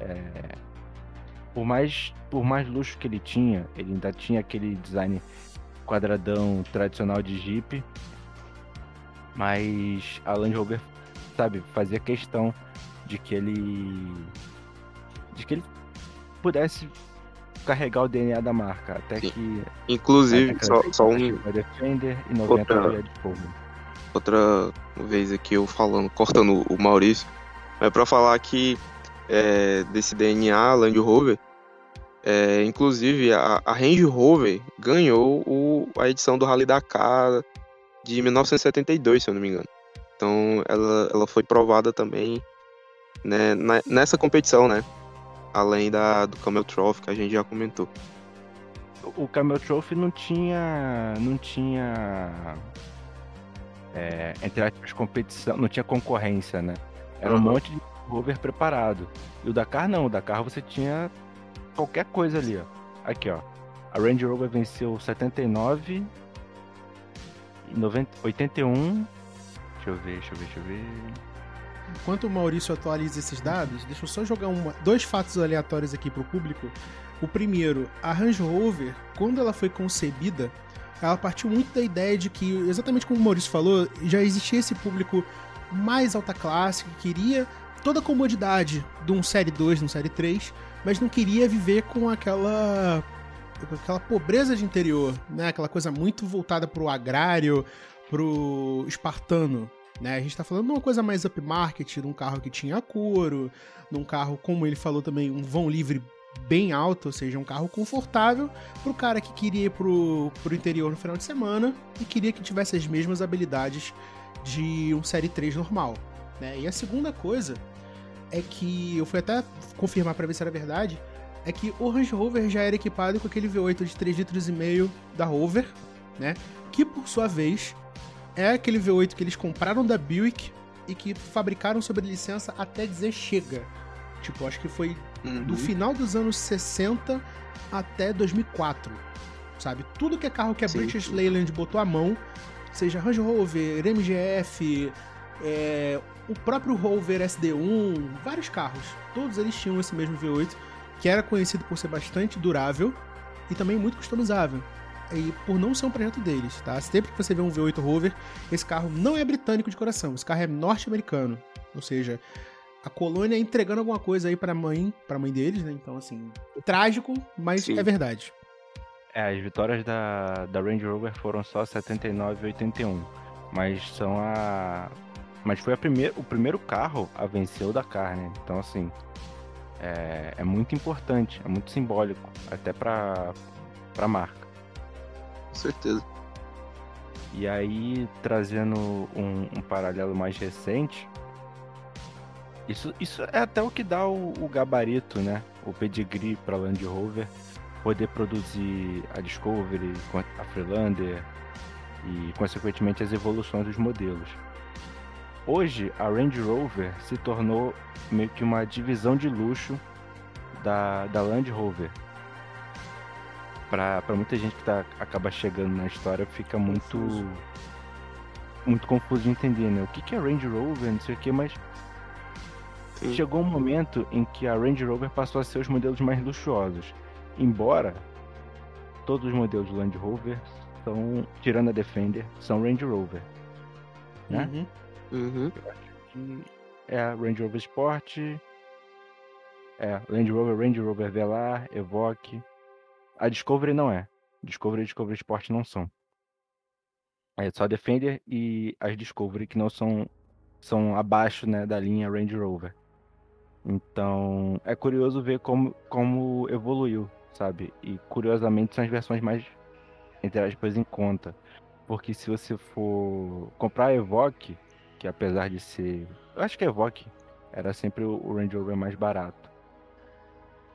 é, por, mais, por mais luxo que ele tinha, ele ainda tinha aquele design quadradão tradicional de Jeep. Mas a Land Rover, sabe, fazia questão de que ele. de que ele pudesse carregar o DNA da marca. Até Sim. que. Inclusive, só, só um. Defender e 90 outra, de fogo. Outra vez aqui eu falando, cortando o Maurício, é para falar que é, desse DNA Land Rover, É, inclusive, a, a, Range Rover ganhou o, a edição do Rally Dakar de 1972, se eu não me engano. Então, ela, ela foi provada também né, nessa competição, né? Além da, do Camel Trophy, que a gente já comentou. O Camel Trophy não tinha. Não tinha. É, entre aspas, competição, não tinha concorrência, né? Era uhum. um monte de rover preparado. E o Dakar não, o Dakar você tinha qualquer coisa ali, ó. Aqui, ó. A Range Rover venceu 79, 90, 81. Deixa eu ver, deixa eu ver, deixa eu ver. Enquanto o Maurício atualiza esses dados, deixa eu só jogar uma, dois fatos aleatórios aqui para o público. O primeiro, a Range Rover, quando ela foi concebida, ela partiu muito da ideia de que, exatamente como o Maurício falou, já existia esse público mais alta classe que queria toda a comodidade de um Série 2, de um Série 3, mas não queria viver com aquela aquela pobreza de interior, né? Aquela coisa muito voltada pro agrário, pro espartano, né? A gente tá falando de uma coisa mais upmarket, de um carro que tinha couro, de um carro, como ele falou também, um vão livre bem alto, ou seja, um carro confortável pro cara que queria ir pro, pro interior no final de semana e queria que tivesse as mesmas habilidades de um Série 3 normal, né? E a segunda coisa é que eu fui até confirmar para ver se era verdade, é que o Range Rover já era equipado com aquele V8 de 3 litros e meio da Rover, né? Que por sua vez é aquele V8 que eles compraram da Buick e que fabricaram sob licença até dizer chega. Tipo, acho que foi uhum. do final dos anos 60 até 2004. Sabe? Tudo que é carro que a Sim. British Leyland botou a mão, seja Range Rover, MGF, é, o próprio Rover SD1, vários carros, todos eles tinham esse mesmo V8, que era conhecido por ser bastante durável e também muito customizável. E por não ser um projeto deles, tá? Sempre que você vê um V8 Rover, esse carro não é britânico de coração, esse carro é norte-americano. Ou seja, a colônia entregando alguma coisa aí pra mãe, pra mãe deles, né? Então, assim, trágico, mas Sim. é verdade. É, as vitórias da, da Range Rover foram só 79 e 81. Mas são a, mas foi a primeir, o primeiro carro a vencer o Dakar, né? Então, assim, é, é muito importante, é muito simbólico, até para a marca. Com certeza. E aí, trazendo um, um paralelo mais recente, isso, isso é até o que dá o, o gabarito, né? O pedigree para Land Rover poder produzir a Discovery, a Freelander e, consequentemente, as evoluções dos modelos. Hoje, a Range Rover se tornou meio que uma divisão de luxo da, da Land Rover. Para muita gente que tá, acaba chegando na história, fica muito muito confuso de entender, né? O que, que é Range Rover, não sei o que, mas Sim. chegou um momento em que a Range Rover passou a ser os modelos mais luxuosos. Embora todos os modelos de Land Rover são, tirando a Defender, são Range Rover. Né? Uhum. Uhum. é a Range Rover Sport, é Range Rover, Range Rover Velar, Evoque. A Discovery não é. Discovery e Discovery Sport não são. É só Defender e as Discovery que não são são abaixo né, da linha Range Rover. Então é curioso ver como, como evoluiu, sabe? E curiosamente são as versões mais, entre aspas, em conta. Porque se você for comprar a Evoque, que apesar de ser. Eu acho que a Evoque era sempre o Range Rover mais barato.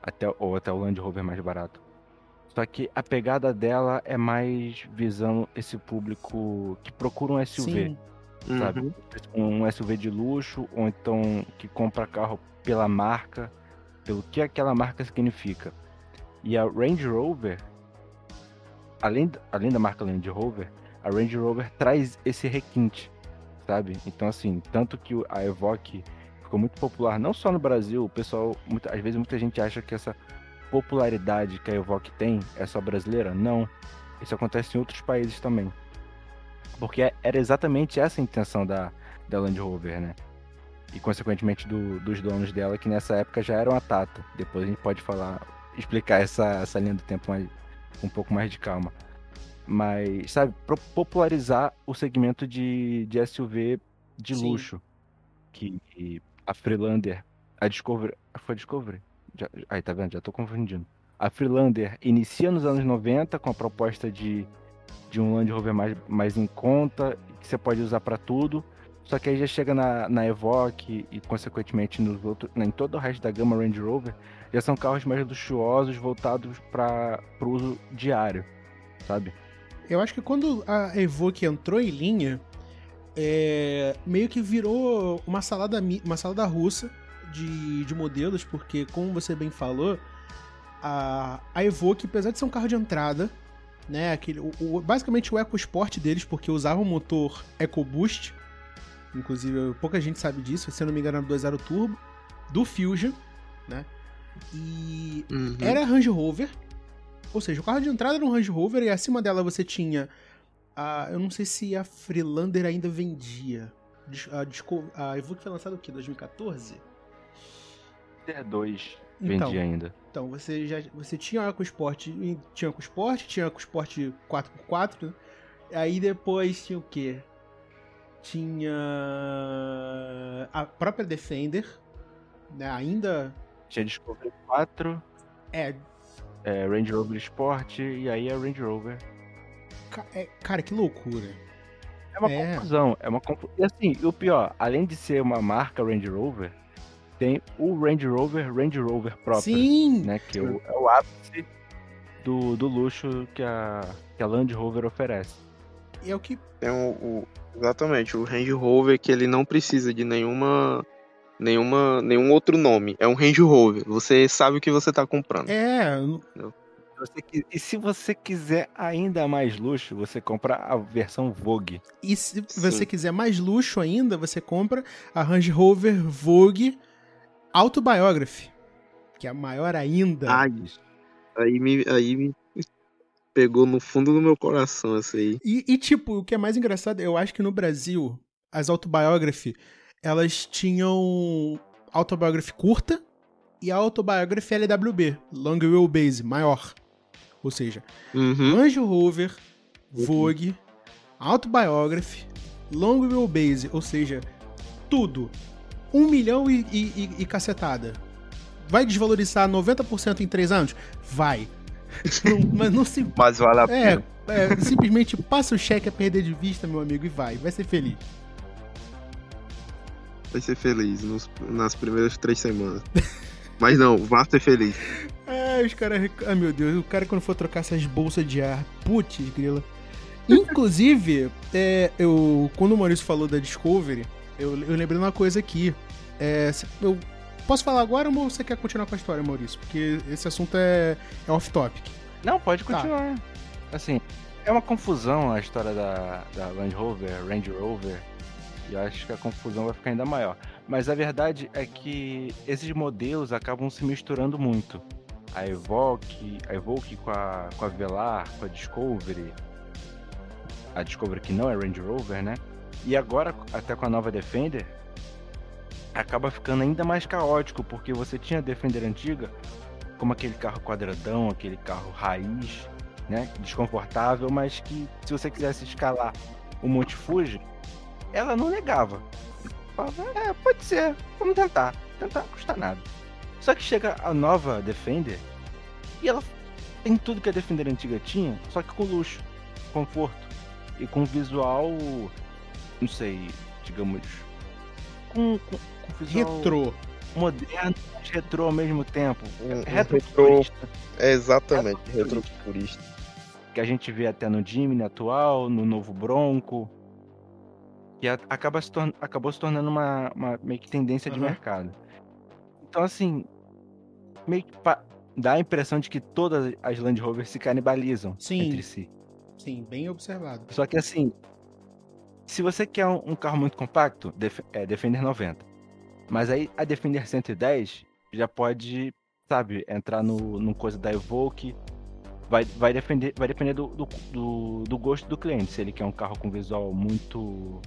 Até, ou até o Land Rover mais barato. Só que a pegada dela é mais visando esse público que procura um SUV. Sim. Sabe? Uhum. Um SUV de luxo, ou então que compra carro pela marca, pelo que aquela marca significa. E a Range Rover, além, além da marca Land Rover, a Range Rover traz esse requinte sabe? Então, assim, tanto que a Evoque ficou muito popular, não só no Brasil, o pessoal, muita, às vezes muita gente acha que essa popularidade que a Evoque tem é só brasileira. Não. Isso acontece em outros países também. Porque era exatamente essa a intenção da, da Land Rover, né? E, consequentemente, do, dos donos dela, que nessa época já eram a Tata. Depois a gente pode falar, explicar essa, essa linha do tempo mais, um pouco mais de calma mas, sabe, popularizar o segmento de, de SUV de Sim. luxo. Que a Freelander, a Discovery. Foi a Discovery? Já, aí, tá vendo? Já tô confundindo. a Freelander inicia nos anos 90 com a proposta de, de um Land Rover mais, mais em conta, que você pode usar para tudo. Só que aí já chega na, na Evoque e, consequentemente, nos outros, em todo o resto da gama Range Rover, já são carros mais luxuosos, voltados para o uso diário, sabe? Eu acho que quando a Evoque entrou em linha, é, meio que virou uma salada, uma salada russa de, de modelos, porque, como você bem falou, a, a Evoque, apesar de ser um carro de entrada, né, aquele, o, o, basicamente o EcoSport deles, porque usava um motor EcoBoost, inclusive pouca gente sabe disso, se eu não me engano, 2.0 Turbo, do Fusion, né, e uhum. era Range Rover, ou seja, o carro de entrada era um Range Rover e acima dela você tinha a, eu não sei se a Freelander ainda vendia. A, a Evoque foi lançada o quê? 2014? É 2 então, vendia ainda. Então, você já você tinha EcoSport, tinha EcoSport, tinha EcoSport 4x4, né? Aí depois tinha o quê? Tinha a própria Defender, né? Ainda tinha Discovery 4. É. é Range Rover Sport e aí a Range Rover. É, cara, que loucura. É uma é. confusão, é uma confusão. E assim, o pior, além de ser uma marca Range Rover, tem o Range Rover Range Rover próprio. Sim! Né, que é o, é o ápice do, do luxo que a, que a Land Rover oferece. E é o que. Tem o, o, exatamente, o Range Rover que ele não precisa de nenhuma. Nenhuma, nenhum outro nome. É um Range Rover. Você sabe o que você está comprando. É. e se você quiser ainda mais luxo, você compra a versão Vogue. E se Sim. você quiser mais luxo ainda, você compra a Range Rover Vogue Autobiography, que é maior ainda. Ai, aí me, aí me pegou no fundo do meu coração essa aí. E, e, tipo, o que é mais engraçado, eu acho que no Brasil, as Autobiography, elas tinham Autobiography curta e a Autobiography LWB, Long Wheelbase, maior. Ou seja, uhum. Range Rover, Vogue, Autobiography, Long Wheelbase, ou seja, tudo um milhão e, e, e cacetada. Vai desvalorizar 90% em três anos? Vai. Mas não se. Mas vale a é, pena. É, simplesmente passa o cheque a perder de vista, meu amigo, e vai. Vai ser feliz. Vai ser feliz nos, nas primeiras três semanas. mas não, vá ser feliz. É, os caras. Ai meu Deus, o cara quando for trocar essas bolsas de ar. Putz, grila. Inclusive, é, eu, quando o Maurício falou da Discovery, eu, eu lembrei de uma coisa aqui. É, eu posso falar agora ou você quer continuar com a história, Maurício? Porque esse assunto é, é off-topic. Não, pode tá. continuar. Tá. Assim, é uma confusão a história da, da Land Rover, Range Rover. E eu acho que a confusão vai ficar ainda maior. Mas a verdade é que esses modelos acabam se misturando muito. A Evoque, a Evoque com a, com a Velar, com a Discovery. A Discovery que não é Range Rover, né? E agora, até com a nova Defender, acaba ficando ainda mais caótico, porque você tinha a Defender antiga como aquele carro quadradão, aquele carro raiz, né? Desconfortável, mas que se você quisesse escalar o Monte Fuji, ela não negava. Falava, é, pode ser, vamos tentar. Tentar, custa nada. Só que chega a nova Defender e ela tem tudo que a Defender antiga tinha, só que com luxo, conforto e com visual não sei, digamos, com, com, com visual retrô. moderno, retrô ao mesmo tempo. Um, retro, retrô, é exatamente, retro purista. Que a gente vê até no Jimny atual, no novo Bronco, que acaba se acabou se tornando uma, uma meio que tendência uhum. de mercado. Então, assim, meio que dá a impressão de que todas as Land Rovers se canibalizam Sim. entre si. Sim, bem observado. Só que assim, se você quer um, carro muito compacto, def, é Defender 90. Mas aí a Defender 110 já pode, sabe, entrar no, no coisa da Evoque. Vai, vai, defender, vai depender do, do, do, do gosto do cliente. Se ele quer um carro com visual muito.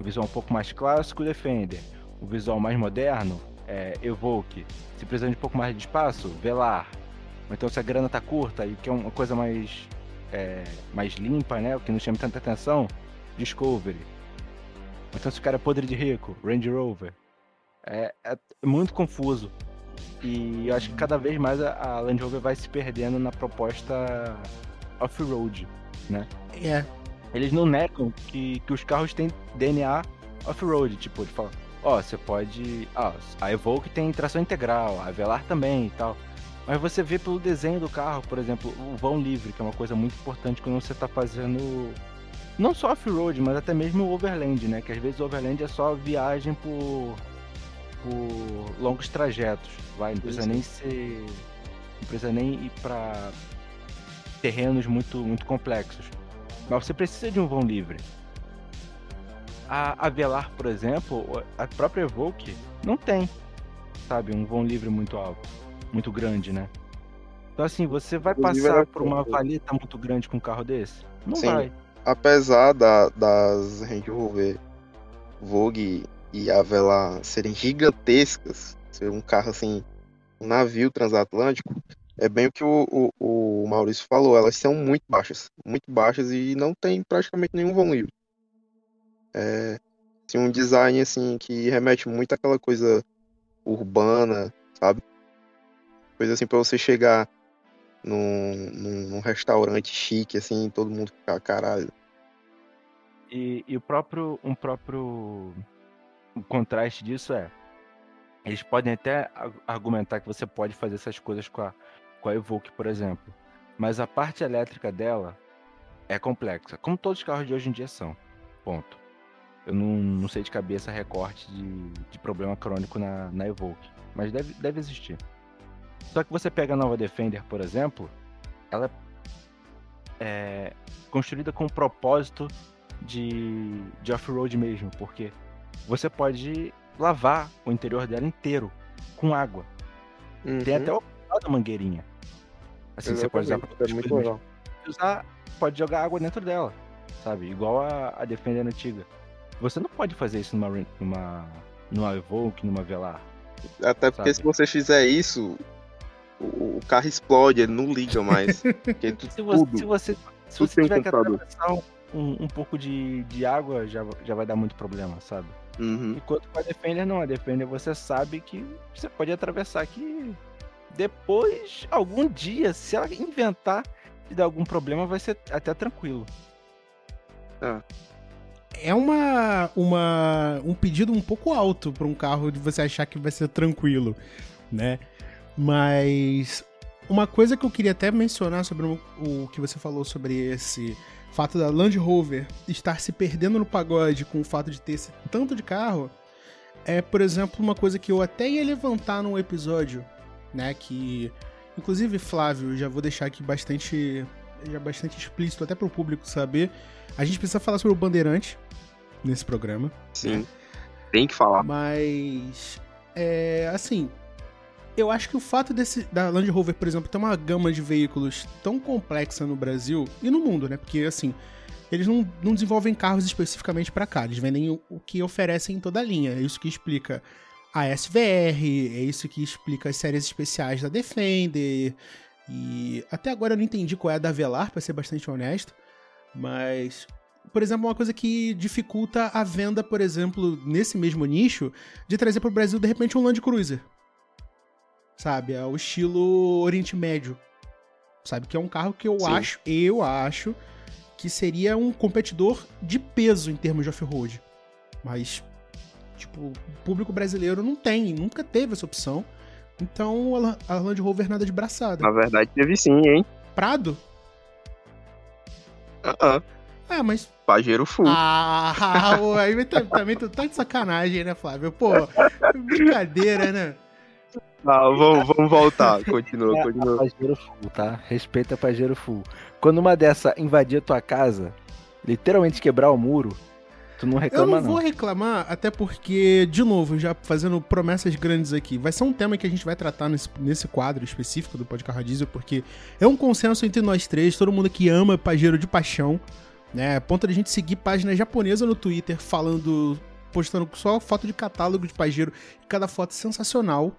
visual um pouco mais clássico, Defender. O visual mais moderno, é, Evoque. Se precisar de um pouco mais de espaço, Velar. Ou então se a grana tá curta e quer uma coisa mais, é, mais limpa, né? Que não chama tanta atenção, Discovery. Então se o cara é podre de rico, Range Rover. É, é muito confuso. E eu acho que cada vez mais a Land Rover vai se perdendo na proposta off-road, né? É. Eles não negam que, que os carros têm DNA off-road, tipo, ele fala, ó, oh, você pode. Ah, a Evoque tem tração integral, a Velar também e tal. Mas você vê pelo desenho do carro, por exemplo, o vão livre, que é uma coisa muito importante quando você está fazendo não só off-road, mas até mesmo o overland, né? Que às vezes o overland é só viagem por, por longos trajetos, vai, não precisa nem ser não precisa nem ir para terrenos muito muito complexos. Mas você precisa de um vão livre. A, a Velar, por exemplo, a própria Evoque não tem, sabe, um vão livre muito alto, muito grande, né? Então assim, você vai passar por uma valeta muito grande com um carro desse? Não Sim. vai. Apesar da, das Range Rover Vogue e a Velar serem gigantescas, ser um carro assim, um navio transatlântico, é bem o que o, o, o, Maurício falou, elas são muito baixas, muito baixas e não tem praticamente nenhum vão livre. É assim, um design assim que remete muito àquela coisa urbana, sabe? Coisa assim para você chegar num, num, num, restaurante chique, assim, todo mundo ficar caralho. E, e o próprio, um próprio contraste disso é, eles podem até argumentar que você pode fazer essas coisas com a, com a Evoque, por exemplo. Mas a parte elétrica dela é complexa, como todos os carros de hoje em dia são. Ponto. Eu não, não sei de cabeça recorte de, de problema crônico na, na Evoque, mas deve, deve existir. Só que você pega a nova Defender, por exemplo, ela é construída com o propósito de, de off-road mesmo, porque você pode lavar o interior dela inteiro com água. Uhum. Tem até o da mangueirinha. Assim, Exatamente. você pode usar pra é muito legal. Usar, pode jogar água dentro dela, sabe? Igual a, a Defender antiga. Você não pode fazer isso numa, numa, numa Evoque, numa Velar. Até porque sabe? se você fizer isso, o, o, carro explode, ele não liga mais. tu, se, você, se você, se você tiver que atravessar um, um, pouco de, de água, já, já vai dar muito problema, sabe? Uhum. Enquanto com a Defender não, a Defender você sabe que você pode atravessar que depois, algum dia, se ela inventar de dar algum problema, vai ser até tranquilo. É. É uma, uma um pedido um pouco alto para um carro de você achar que vai ser tranquilo, né? Mas uma coisa que eu queria até mencionar sobre o, o que você falou sobre esse fato da Land Rover estar se perdendo no pagode com o fato de ter esse tanto de carro é, por exemplo, uma coisa que eu até ia levantar num episódio né? Que, inclusive, Flávio, já vou deixar aqui bastante, já bastante explícito até para o público saber. A gente precisa falar sobre o Bandeirante nesse programa. Sim, né? tem que falar. Mas, é, assim, eu acho que o fato desse, da Land Rover, por exemplo, ter uma gama de veículos tão complexa no Brasil e no mundo, né? Porque, assim, eles não, não desenvolvem carros especificamente para cá, eles vendem o, o, que oferecem em toda a linha. É isso que explica a SVR, é isso que explica as séries especiais da Defender. E até agora eu não entendi qual é a da Velar, para ser bastante honesto. Mas, por exemplo, uma coisa que dificulta a venda, por exemplo, nesse mesmo nicho, de trazer para o Brasil de repente um Land Cruiser. Sabe? É o estilo Oriente Médio. Sabe? Que é um carro que eu Sim. acho, eu acho, que seria um competidor de peso em termos de off-road. Mas Tipo, o público brasileiro não tem, nunca teve essa opção. Então a Land Rover nada de braçada. Na verdade teve sim, hein? Prado? Ah, uh -uh. Ah, mas. Pajero Full. Ah, aí também tu tá de sacanagem, né, Flávio? Pô, brincadeira, né? Ah, vamos, vamos voltar. Continua, é, continua. Pajero Full, tá? Respeita Pajero Full. Quando uma dessa invadir a tua casa, literalmente quebrar o muro, Tu não reclama, Eu não, não, vou reclamar, até porque, de novo, já fazendo promessas grandes aqui, vai ser um tema que a gente vai tratar nesse, nesse quadro específico do Podcast Diesel, porque é um consenso entre nós três, todo mundo que ama Pajero de paixão, né? A ponto de a gente seguir página japonesa no Twitter falando, postando só foto de catálogo de Pajero, cada foto sensacional.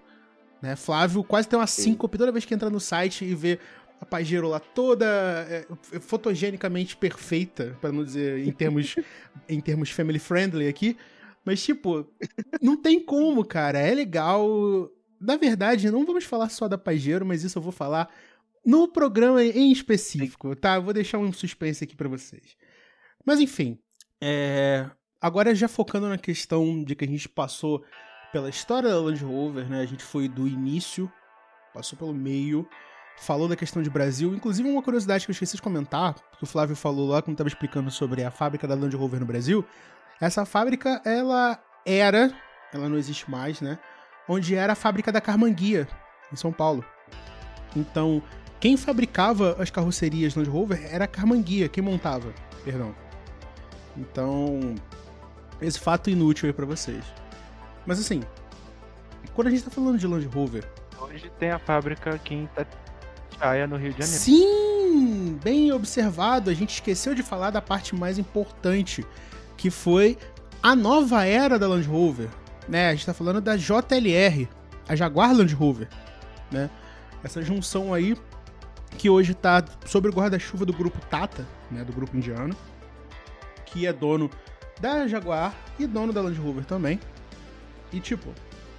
Né? Flávio quase tem uma síncope toda vez que entra no site e vê a Pajero lá toda é, fotogenicamente perfeita, para não dizer em termos, em termos family friendly aqui. Mas, tipo, não tem como, cara. É legal. na verdade, não vamos falar só da Pajero, mas isso eu vou falar no programa em específico, tá? Eu vou deixar um suspense aqui para vocês. Mas enfim, é... agora já focando na questão de que a gente passou pela história da Land Rover, né? A gente foi do início, passou pelo meio, falou da questão de Brasil. Inclusive, uma curiosidade que eu esqueci de comentar, que o Flávio falou lá quando estava explicando sobre a fábrica da Land Rover no Brasil. Essa fábrica, ela era, ela não existe mais, né? Onde era a fábrica da Carmanguia, em São Paulo. Então, quem fabricava as carrocerias Land Rover era a Carmanguia, quem montava, perdão. Então, esse fato inútil aí para vocês. Mas assim, quando a gente tá falando de Land Rover. Hoje tem a fábrica aqui em Itatiaia, no Rio de Janeiro. Sim! Bem observado, a gente esqueceu de falar da parte mais importante, que foi a nova era da Land Rover. Né? A gente tá falando da JLR, a Jaguar Land Rover. Né? Essa junção aí que hoje tá sob o guarda-chuva do grupo Tata, né, do grupo indiano, que é dono da Jaguar e dono da Land Rover também. E tipo.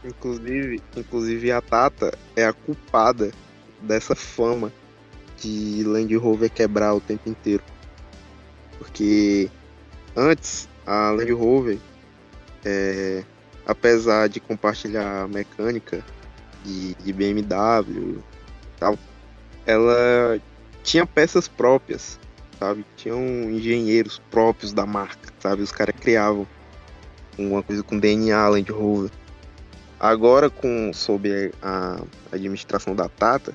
Inclusive, inclusive a Tata é a culpada dessa fama de Land Rover quebrar o tempo inteiro. Porque antes a Land Rover, é, apesar de compartilhar mecânica de, de BMW tal, ela tinha peças próprias, sabe? Tinham engenheiros próprios da marca, sabe? Os caras criavam uma coisa com DNA Land Rover. Agora, com sob a administração da Tata,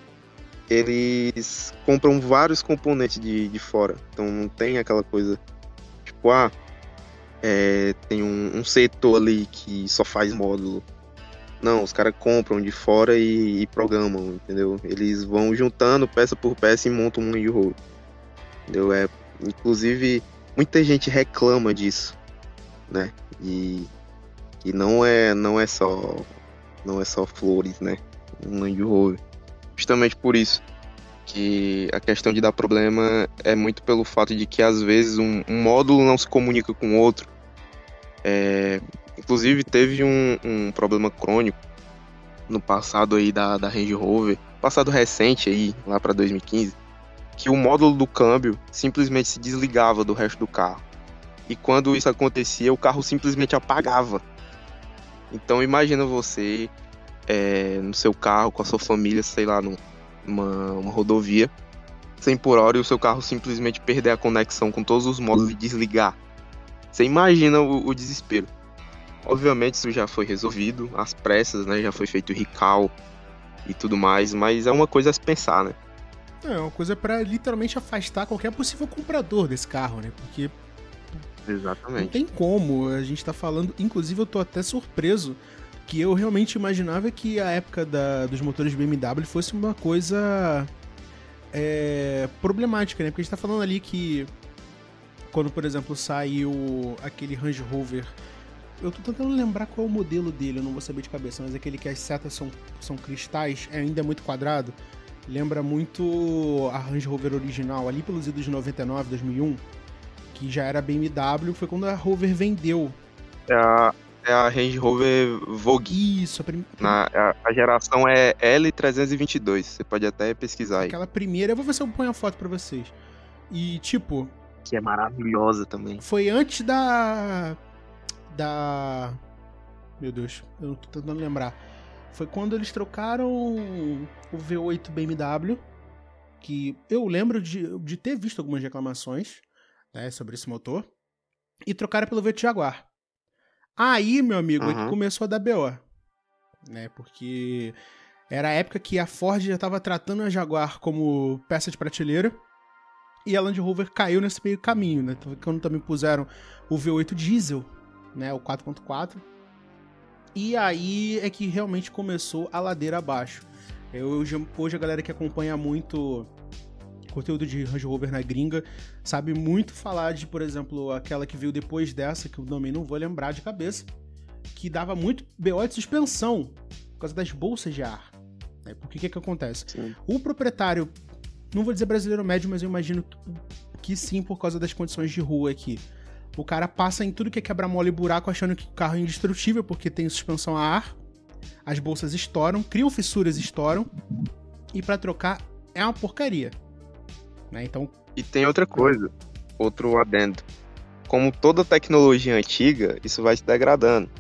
eles compram vários componentes de, de fora. Então não tem aquela coisa tipo, ah, é, tem um, um, setor ali que só faz módulo. Não, os caras compram de fora e, e, programam, entendeu? Eles vão juntando peça por peça e montam um Land Rover. Entendeu? É, inclusive, muita gente reclama disso, né? E, e não é não é só não é só flores, né? Um Rover. Justamente por isso que a questão de dar problema é muito pelo fato de que às vezes um, um módulo não se comunica com o outro. É, inclusive teve um, um, problema crônico no passado aí da, da Range Rover, passado recente aí, lá para 2015, que o módulo do câmbio simplesmente se desligava do resto do carro. E quando isso acontecia, o carro simplesmente apagava. Então imagina você é, no seu carro, com a sua família, sei lá, numa uma rodovia, 100 por hora e o seu carro simplesmente perder a conexão com todos os modos e desligar. Você imagina o, o desespero. Obviamente isso já foi resolvido, às pressas, né? Já foi feito recall e tudo mais, mas é uma coisa a se pensar, né? É uma coisa para literalmente afastar qualquer possível comprador desse carro, né? Porque Exatamente. Não tem como. A gente tá falando. Inclusive, eu tô até surpreso que eu realmente imaginava que a época da, dos motores BMW fosse uma coisa é, problemática, né? Porque a gente tá falando ali que quando, por exemplo, saiu aquele Range Rover. Eu tô tentando lembrar qual é o modelo dele, eu não vou saber de cabeça, mas aquele que as setas são, são cristais, é ainda muito quadrado. Lembra muito a Range Rover original, ali pelos idos de 99, 2001 que já era BMW, foi quando a Rover vendeu. É a, é a Range Rover Vogue. Isso, a, prim... Na, a, a, geração é L322, você pode até pesquisar aí. Aquela primeira, eu vou ver se eu ponho a foto pra vocês. E, tipo... Que é maravilhosa também. Foi antes da... Da... Meu Deus, eu não tô tentando lembrar. Foi quando eles trocaram o V8 BMW, que eu lembro de, de ter visto algumas reclamações, né, sobre esse motor, e trocaram pelo V8 Jaguar. Aí, meu amigo, uhum. começou a dar BO. Né, porque era a época que a Ford já estava tratando a Jaguar como peça de prateleira. E a Land Rover caiu nesse meio caminho, né? Quando também puseram o V8 diesel, né? O 4.4. E aí é que realmente começou a ladeira abaixo. Eu, hoje a galera que acompanha muito conteúdo de Range Rover na gringa, sabe muito falar de, por exemplo, aquela que veio depois dessa, que o nome não vou lembrar de cabeça, que dava muito BO de suspensão por causa das bolsas de ar. Né? Porque o que, que acontece? Sim. O proprietário, não vou dizer brasileiro médio, mas eu imagino que sim, por causa das condições de rua aqui. O cara passa em tudo que é quebra-mola e buraco achando que o carro é indestrutível porque tem suspensão a ar. as bolsas estouram, criam fissuras, estouram, e para trocar é uma porcaria. Né? Então. E tem outra coisa, outro adendo. Como toda tecnologia antiga, isso vai se degradando.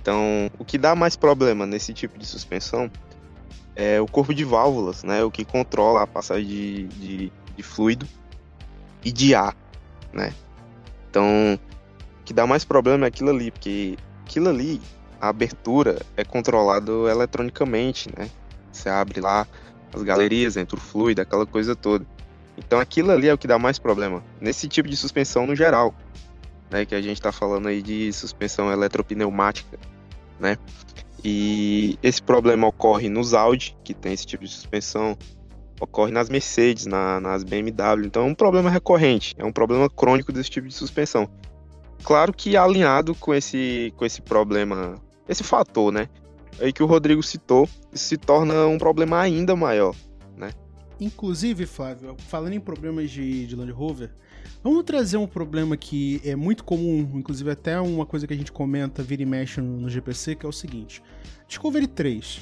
Então, o que dá mais problema nesse tipo de suspensão é o corpo de válvulas, né? O que controla a passagem de, de, de fluido e de ar, né? Então, o que dá mais problema é aquilo ali, porque aquilo ali, a abertura é controlado eletronicamente, né? Você abre lá as galerias, entra o fluido, aquela coisa toda. Então aquilo ali é o que dá mais problema. Nesse tipo de suspensão no geral, né? Que a gente está falando aí de suspensão eletropneumática, né? E esse problema ocorre nos Audi, que tem esse tipo de suspensão, ocorre nas Mercedes, na, nas BMW. Então é um problema recorrente, é um problema crônico desse tipo de suspensão. Claro que alinhado com esse, com esse problema, esse fator, né? Aí que o Rodrigo citou, isso se torna um problema ainda maior? Inclusive, Flávio, falando em problemas de, de Land Rover, vamos trazer um problema que é muito comum, inclusive até uma coisa que a gente comenta, vira e mexe no, no GPC, que é o seguinte. Discovery 3,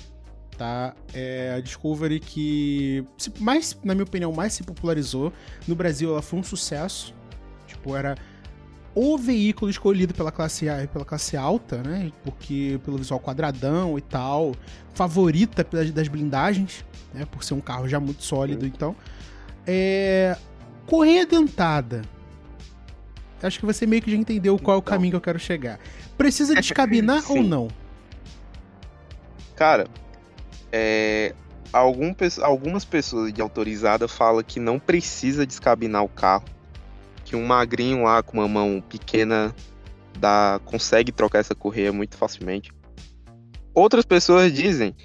tá? É a Discovery que, mais, na minha opinião, mais se popularizou. No Brasil ela foi um sucesso. Tipo, era o veículo escolhido pela classe A, pela classe alta, né? Porque pelo visual quadradão e tal, favorita das blindagens, né? Por ser um carro já muito sólido, então. É... Correia dentada. Acho que você meio que já entendeu qual é o caminho que eu quero chegar. Precisa descabinar ou não? Cara, é... Algum, algumas pessoas de autorizada falam que não precisa descabinar o carro que um magrinho lá com uma mão pequena dá, consegue trocar essa correia muito facilmente. Outras pessoas dizem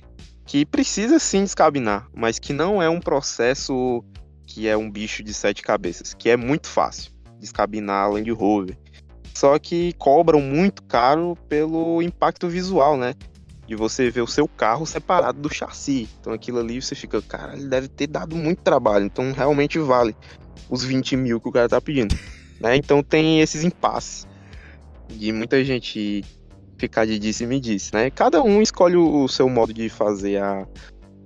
que precisa sim descabinar, mas que não é um processo que é um bicho de sete cabeças, que é muito fácil descabinar a Land Rover. Só que cobram muito caro pelo impacto visual, né? De você ver o seu carro separado do chassi. Então aquilo ali você fica, cara, ele deve ter dado muito trabalho, então realmente vale os 20 mil que o cara tá pedindo. Né? Então tem esses impasses de muita gente ficar de disse e me disse, né? Cada um escolhe o seu modo de fazer a,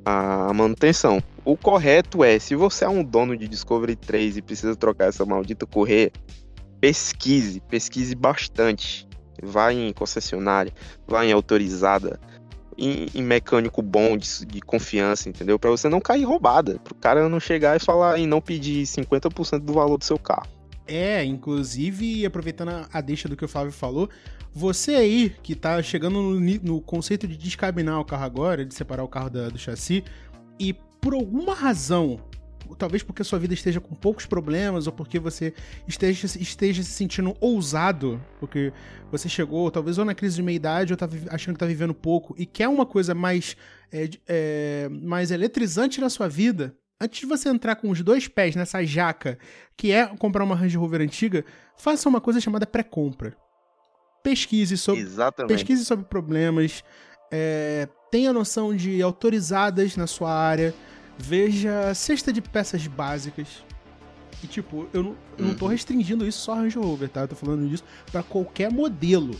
a manutenção. O correto é, se você é um dono de Discovery 3 e precisa trocar essa maldita correia, pesquise, pesquise bastante. Vá em concessionária, vá em autorizada, em, em mecânico bom, de, de confiança, entendeu? Para você não cair roubada, para o cara não chegar e falar e não pedir 50% do valor do seu carro. É, inclusive, aproveitando a deixa do que o Flávio falou, você aí que tá chegando no, no conceito de descabinar o carro agora, de separar o carro da, do chassi, e por alguma razão talvez porque a sua vida esteja com poucos problemas ou porque você esteja, esteja se sentindo ousado, porque você chegou, talvez ou na crise de meia-idade ou tá achando que tá vivendo pouco e quer uma coisa mais, é, é, mais eletrizante na sua vida, antes de você entrar com os dois pés nessa jaca, que é comprar uma Range Rover antiga, faça uma coisa chamada pré-compra. Pesquise sobre, Exatamente. pesquise sobre problemas, é, tenha noção de autorizadas na sua área, veja cesta de peças básicas. E, tipo, eu não, eu não tô uhum. restringindo isso só a Range Rover, tá? Eu tô falando disso para qualquer modelo.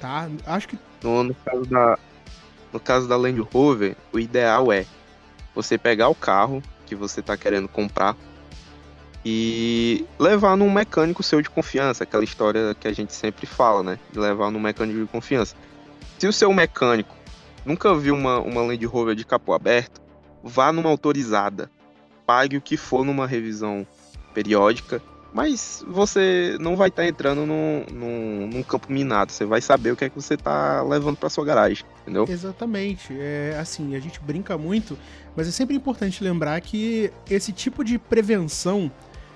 Tá? Acho que. No, no, caso da, no caso da Land Rover, o ideal é você pegar o carro que você tá querendo comprar e levar num mecânico seu de confiança, aquela história que a gente sempre fala, né? De levar num mecânico de confiança. Se o seu mecânico nunca viu uma, uma Land Rover de capô aberto, vá numa autorizada, pague o que for numa revisão periódica, mas você não vai estar tá entrando num, num, num, campo minado, você vai saber o que é que você está levando para sua garagem, entendeu? Exatamente. É assim, a gente brinca muito, mas é sempre importante lembrar que esse tipo de prevenção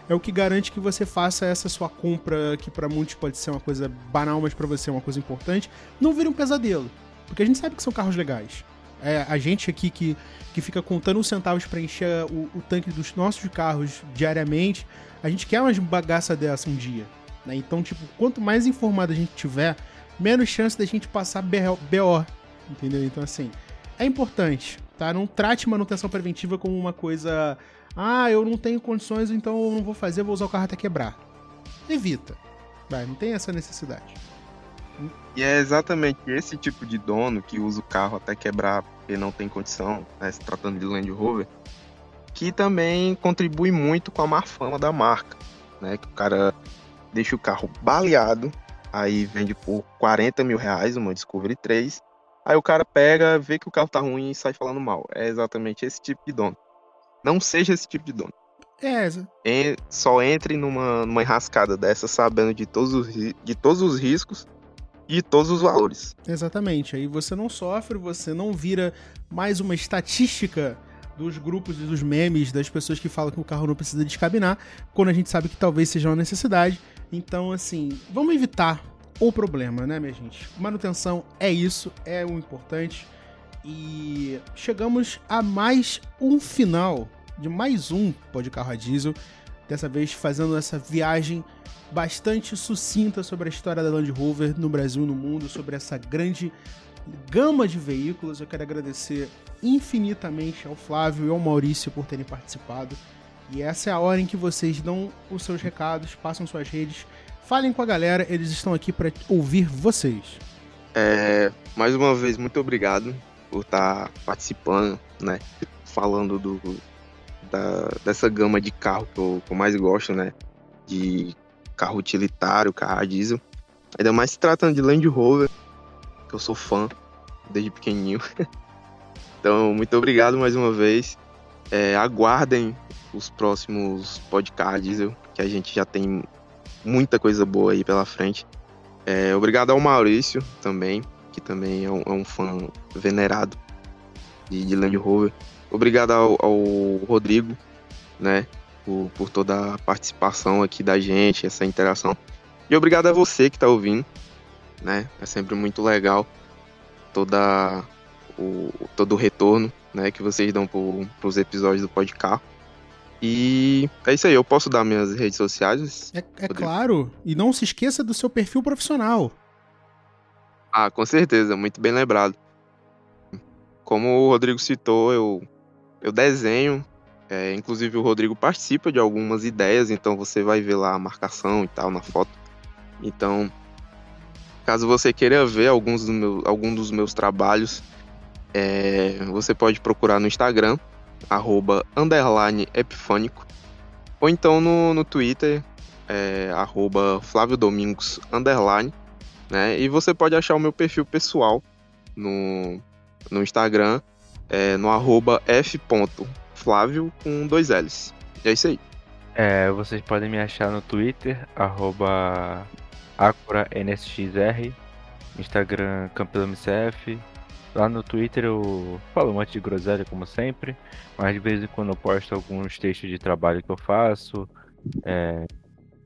é o que garante que você faça essa sua compra, que para muitos pode ser uma coisa banal, mas para você é uma coisa importante, não vire um pesadelo. Porque a gente sabe que são carros legais. É, a gente aqui que, que fica contando os centavos para encher o, o, tanque dos nossos carros diariamente, a gente quer uma bagaça dessa um dia. Né? Então, tipo, quanto mais informado a gente tiver, menos chance da gente passar BO, entendeu? Então, assim, é importante, tá? Não trate manutenção preventiva como uma coisa. Ah, eu não tenho condições, então eu não vou fazer, vou usar o carro até quebrar. Evita. Vai, não tem essa necessidade. E é exatamente esse tipo de dono que usa o carro até quebrar porque não tem condição, né, se tratando de Land Rover, que também contribui muito com a má fama da marca, né? Que o cara deixa o carro baleado, aí vende por 40 mil reais uma Discovery 3, aí o cara pega, vê que o carro tá ruim e sai falando mal. É exatamente esse tipo de dono. Não seja esse tipo de dono. É, En- só entre numa, numa enrascada dessa sabendo de todos, os, de todos os riscos e todos os valores. exatamente. Aí você não sofre, você não vira mais uma estatística dos grupos e dos memes das pessoas que falam que o carro não precisa descabinar, quando a gente sabe que talvez seja uma necessidade. Então, assim, vamos evitar o problema, né, minha gente? Manutenção é isso, é o importante. E chegamos a mais um final de mais um Pode Carro a Diesel. Dessa vez fazendo essa viagem bastante sucinta sobre a história da Land Rover no Brasil e no mundo, sobre essa grande gama de veículos. Eu quero agradecer infinitamente ao Flávio e ao Maurício por terem participado. E essa é a hora em que vocês dão os seus recados, passam suas redes, falem com a galera, eles estão aqui para ouvir vocês. É, mais uma vez, muito obrigado por estar participando, né? Falando do, da- dessa gama de carro que eu, que eu mais gosto, né? De carro utilitário, carro a diesel. Ainda mais se tratando de Land Rover, que eu sou fã desde pequenininho. então, muito obrigado mais uma vez. É, aguardem os próximos podcasts diesel, que a gente já tem muita coisa boa aí pela frente. É, obrigado ao Maurício também, que também é um, é um fã venerado de, de Land Rover. Obrigado ao, ao Rodrigo, né, por, por toda a participação aqui da gente, essa interação. E obrigado a você que está ouvindo, né? É sempre muito legal toda o, todo o retorno, né, que vocês dão para os episódios do podcast. E é isso aí, eu posso dar minhas redes sociais? É, é claro, e não se esqueça do seu perfil profissional. Ah, com certeza, muito bem lembrado. Como o Rodrigo citou, eu, eu desenho, é, inclusive o Rodrigo participa de algumas ideias, então você vai ver lá a marcação e tal na foto. Então, caso você queira ver alguns do meu, algum dos meus trabalhos, é, você pode procurar no Instagram, arroba underline epifânico, ou então no, no Twitter, é, arroba Flávio Domingos underline né? E você pode achar o meu perfil pessoal no, no Instagram, é, no arroba f.flávio com dois L's. E é isso aí. É, vocês podem me achar no Twitter, arroba AcuraNSXR, Instagram CampeãoMCF. Lá no Twitter eu falo um monte de groselha, como sempre, mas de vez em quando eu posto alguns textos de trabalho que eu faço, é,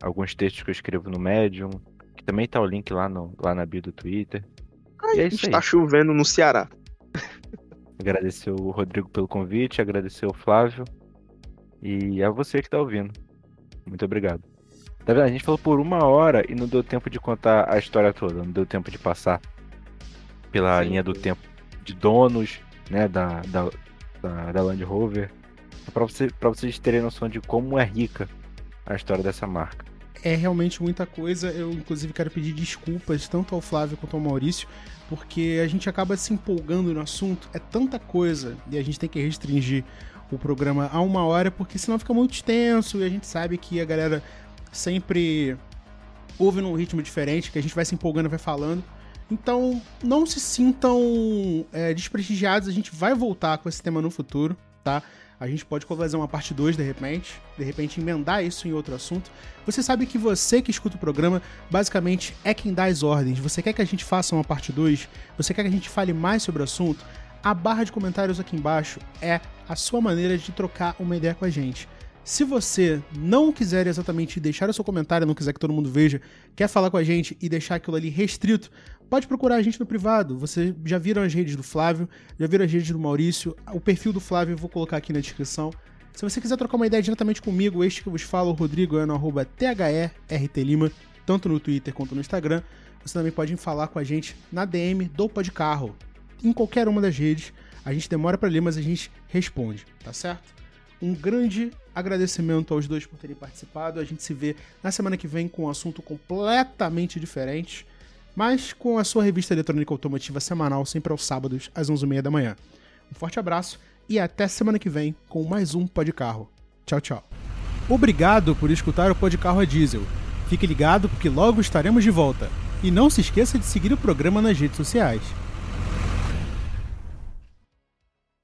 alguns textos que eu escrevo no Medium, que também tá o link lá, no, lá na bio do Twitter. E é isso aí. Está chovendo no Ceará. Agradecer o Rodrigo pelo convite, agradecer o Flávio e a você que tá ouvindo. Muito obrigado. Tá vendo? A gente falou por uma hora e não deu tempo de contar a história toda, não deu tempo de passar pela Sim. linha do tempo de donos, né, da, da, da, da Land Rover. Pra, você, pra vocês terem noção de como é rica a história dessa marca. é realmente muita coisa. Eu, inclusive, quero pedir desculpas tanto ao Flávio quanto ao Maurício, porque a gente acaba se empolgando no assunto. É tanta coisa e a gente tem que restringir o programa a uma hora, porque senão fica muito extenso e a gente sabe que a galera sempre ouve num ritmo diferente, que a gente vai se empolgando vai falando. Então, não se sintam é, desprestigiados, a gente vai voltar com esse tema no futuro, tá? A gente pode fazer uma parte 2 de repente, de repente emendar isso em outro assunto. Você sabe que você que escuta o programa, basicamente é quem dá as ordens. Você quer que a gente faça uma parte 2? Você quer que a gente fale mais sobre o assunto? A barra de comentários aqui embaixo é a sua maneira de trocar uma ideia com a gente. Se você não quiser exatamente deixar o seu comentário, não quiser que todo mundo veja, quer falar com a gente e deixar aquilo ali restrito, pode procurar a gente no privado. Você já viram as redes do Flávio, já viram as redes do Maurício, o perfil do Flávio eu vou colocar aqui na descrição. Se você quiser trocar uma ideia diretamente comigo, este que eu vos falo, Rodrigo, é no arroba tanto no Twitter quanto no Instagram. Você também pode falar com a gente na DM do Podcarro, em qualquer uma das redes. A gente demora para ler, mas a gente responde, tá certo? Um grande agradecimento aos dois por terem participado. A gente se vê na semana que vem com um assunto completamente diferente. Mas com a sua revista eletrônica automotiva semanal sempre aos sábados às 11h30 da manhã. Um forte abraço e até semana que vem com mais um Pod Carro. Tchau, tchau. Obrigado por escutar o Pod Carro a Diesel. Fique ligado porque logo estaremos de volta. E não se esqueça de seguir o programa nas redes sociais.